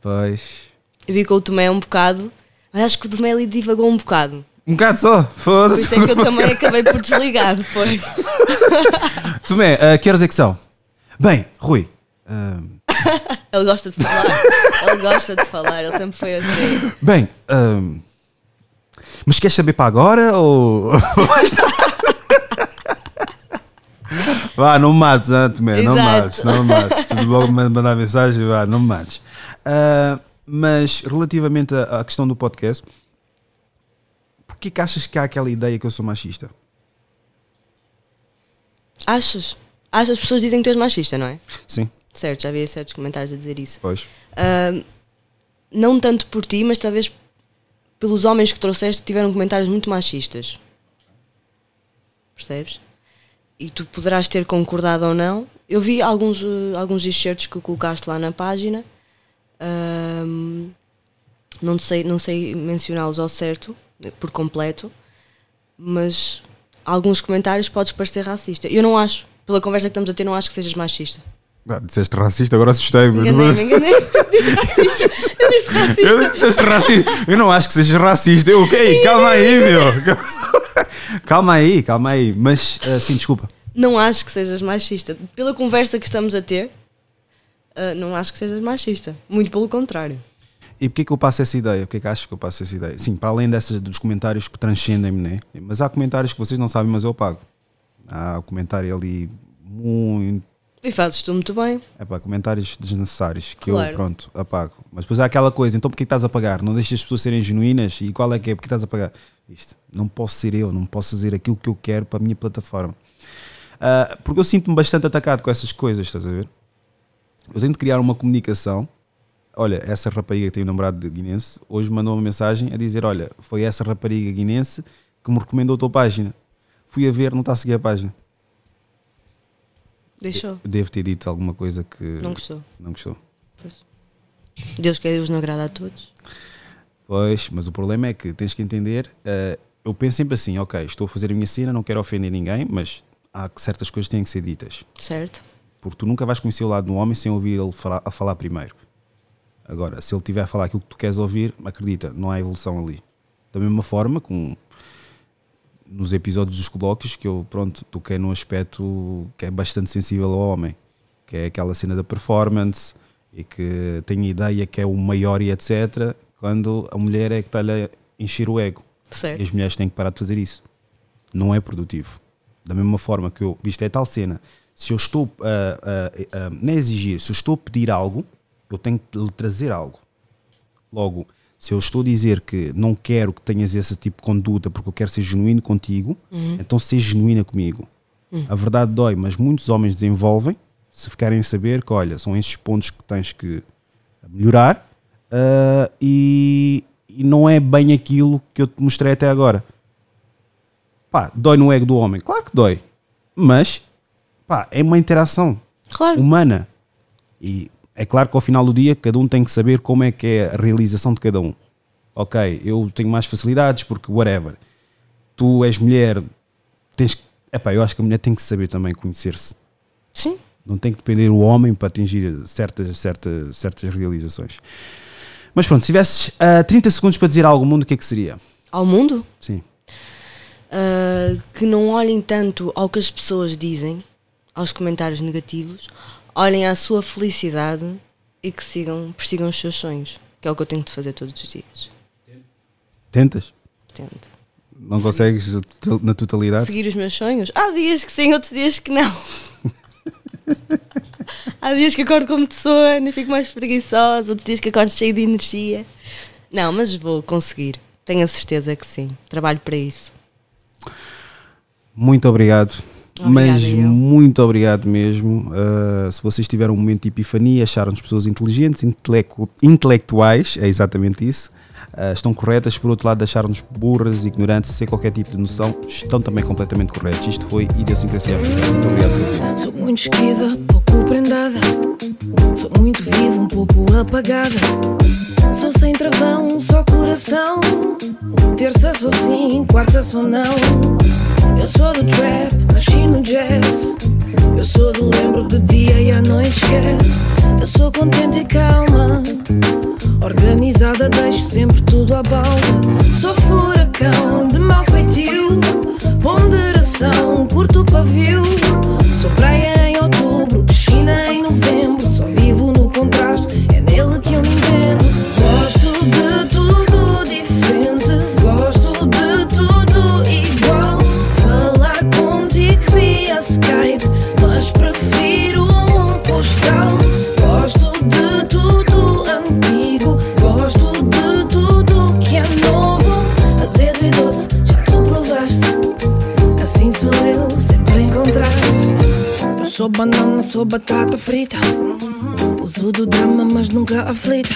pois. Vi com o Tomé um bocado, mas acho que o Tomé ali divagou um bocado. Um bocado só, Por foda-se. isso é que eu também acabei por desligar depois. Tomé, uh, que horas é que são? Bem, Rui, ah, Ele gosta de falar. Ele gosta de falar, ele sempre foi assim. Bem, ahm, mas queres saber para agora ou? Vá, não me mates, hein, Tomé, não me mates, não me mates. Tu logo me mandar mensagem, vá, não me mates. Ah, mas relativamente à questão do podcast, porquê que achas que há aquela ideia que eu sou machista? Achas? Achas as pessoas dizem que tu és machista, não é? Sim, Certo, já vi certos comentários a dizer isso. pois. Ahm, não tanto por ti, mas talvez pelos homens que trouxeste que tiveram comentários muito machistas. Percebes? E tu poderás ter concordado ou não. Eu vi alguns, eh, alguns excertos que colocaste lá na página. Ahm, não sei, não sei mencioná-los ao certo, por completo, mas alguns comentários podes parecer racista. Eu não acho, pela conversa que estamos a ter, não acho que sejas machista. Ah, disseste racista, agora assustei-me. Enganei-me, enganei Disse racista. Eu disse racista. Eu, disseste racista. eu não acho que sejas racista. Eu, ok, calma aí, meu. Calma aí, calma aí. Mas, ah, sim, desculpa. Não acho que sejas machista. Pela conversa que estamos a ter, ah, não acho que sejas machista. Muito pelo contrário. E porquê que eu passo essa ideia? Porquê que achas que eu passo essa ideia? Sim, para além dessas, dos comentários que transcendem-me, né? Mas há comentários que vocês não sabem, mas eu pago. Há comentário ali muito. E fazes tu muito bem. É pá, comentários desnecessários que Claro. eu, pronto, apago. Mas depois há aquela coisa, então porquê que estás a pagar? Não deixas as pessoas serem genuínas? E qual é que é? Porquê estás a pagar? Isto, não posso ser eu, não posso fazer aquilo que eu quero para a minha plataforma. Ah, porque eu sinto-me bastante atacado com essas coisas, estás a ver? Eu tento criar uma comunicação. Olha, essa rapariga que tem um namorado de guinense, hoje mandou uma mensagem a dizer: Olha, foi essa rapariga guinense que me recomendou a tua página. Fui a ver, não está a seguir a página. Deixou. Devo ter dito alguma coisa que Não gostou. não gostou. Deus quer Deus não agrada a todos. Pois, mas o problema é que tens que entender. eh, eu penso sempre assim: ok, estou a fazer a minha cena, não quero ofender ninguém, mas há certas coisas que têm que ser ditas. Certo? Porque tu nunca vais conhecer o lado do homem sem ouvir ele falar, a falar primeiro. Agora, se ele tiver a falar aquilo que tu queres ouvir, acredita, não há evolução ali. Da mesma forma, com, nos episódios dos colóquios, que eu, pronto, toquei num aspecto que é bastante sensível ao homem, que é aquela cena da performance e que tem a ideia que é o maior e etc. Quando a mulher é que está-lhe a encher o ego. E Certo. as mulheres têm que parar de fazer isso. Não é produtivo. Da mesma forma que eu, isto é tal cena, Se eu estou a, a, a, não é exigir, se eu estou a pedir algo, eu tenho que lhe trazer algo. Logo, se eu estou a dizer que não quero que tenhas esse tipo de conduta porque eu quero ser genuíno contigo, então seja genuína comigo. A verdade dói, mas muitos homens desenvolvem se ficarem a saber que, olha, são esses pontos que tens que melhorar ah, e, e não é bem aquilo que eu te mostrei até agora. Pá, dói no ego do homem? Claro que dói. Mas, pá, é uma interação Claro. humana. E é claro que ao final do dia cada um tem que saber como é que é a realização de cada um. Ok, eu tenho mais facilidades porque whatever. Tu és mulher, tens que. Epá, eu acho que a mulher tem que saber também conhecer-se. Sim. Não tem que depender do homem para atingir certas, certas, certas realizações. Mas pronto, se tivesses ah, 30 segundos para dizer algo ao mundo, o que é que seria? Ao mundo, Sim. ah, que não olhem tanto ao que as pessoas dizem, aos comentários negativos, olhem à sua felicidade e que sigam, persigam os seus sonhos, que é o que eu tenho de fazer todos os dias. Tentas? Tento. Não consegues na totalidade? Seguir os meus sonhos? Há dias que sim, outros dias que não. Há dias que acordo com muito sono e fico mais preguiçosa, outros dias que acordo cheio de energia. Não, mas vou conseguir. Tenho a certeza que sim. Trabalho para isso. Muito obrigado. Obrigada, mas eu. muito obrigado mesmo. Uh, se vocês tiveram um momento de epifania, acharam-nos pessoas inteligentes, intelectuais, é exatamente isso. uh, estão corretas, por outro lado, acharam-nos burras, ignorantes, sem qualquer tipo de noção, estão também completamente corretos. Isto foi Idiosincrasia Africana. Muito obrigado. Sou muito esquiva, pouco prendada. Sou muito viva, um pouco apagada. Sou sem travão, só coração. Terça sou sim, quarta sou não. Eu sou do trap, nasci no jazz. Eu sou do lembro de dia e à noite esquece. Eu sou contente e calma. Organizada, deixo sempre tudo à balda. Sou furacão de mau feitio. Ponderação, curto pavio. Sou praia em outubro, piscina em novembro. Só Sou banana, sou batata frita. Uso do drama, mas nunca aflita.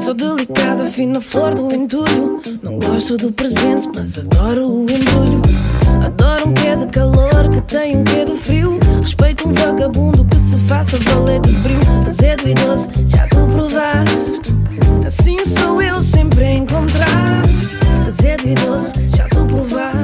Sou delicada, fina flor do entulho. Não gosto do presente, mas adoro o embrulho. Adoro um quê de calor, que tem um quê de frio. Respeito um vagabundo que se faça valer de brilho. Azedo e doce, já tu provaste. Assim sou eu, sempre em. Azedo e doce, já tu provaste.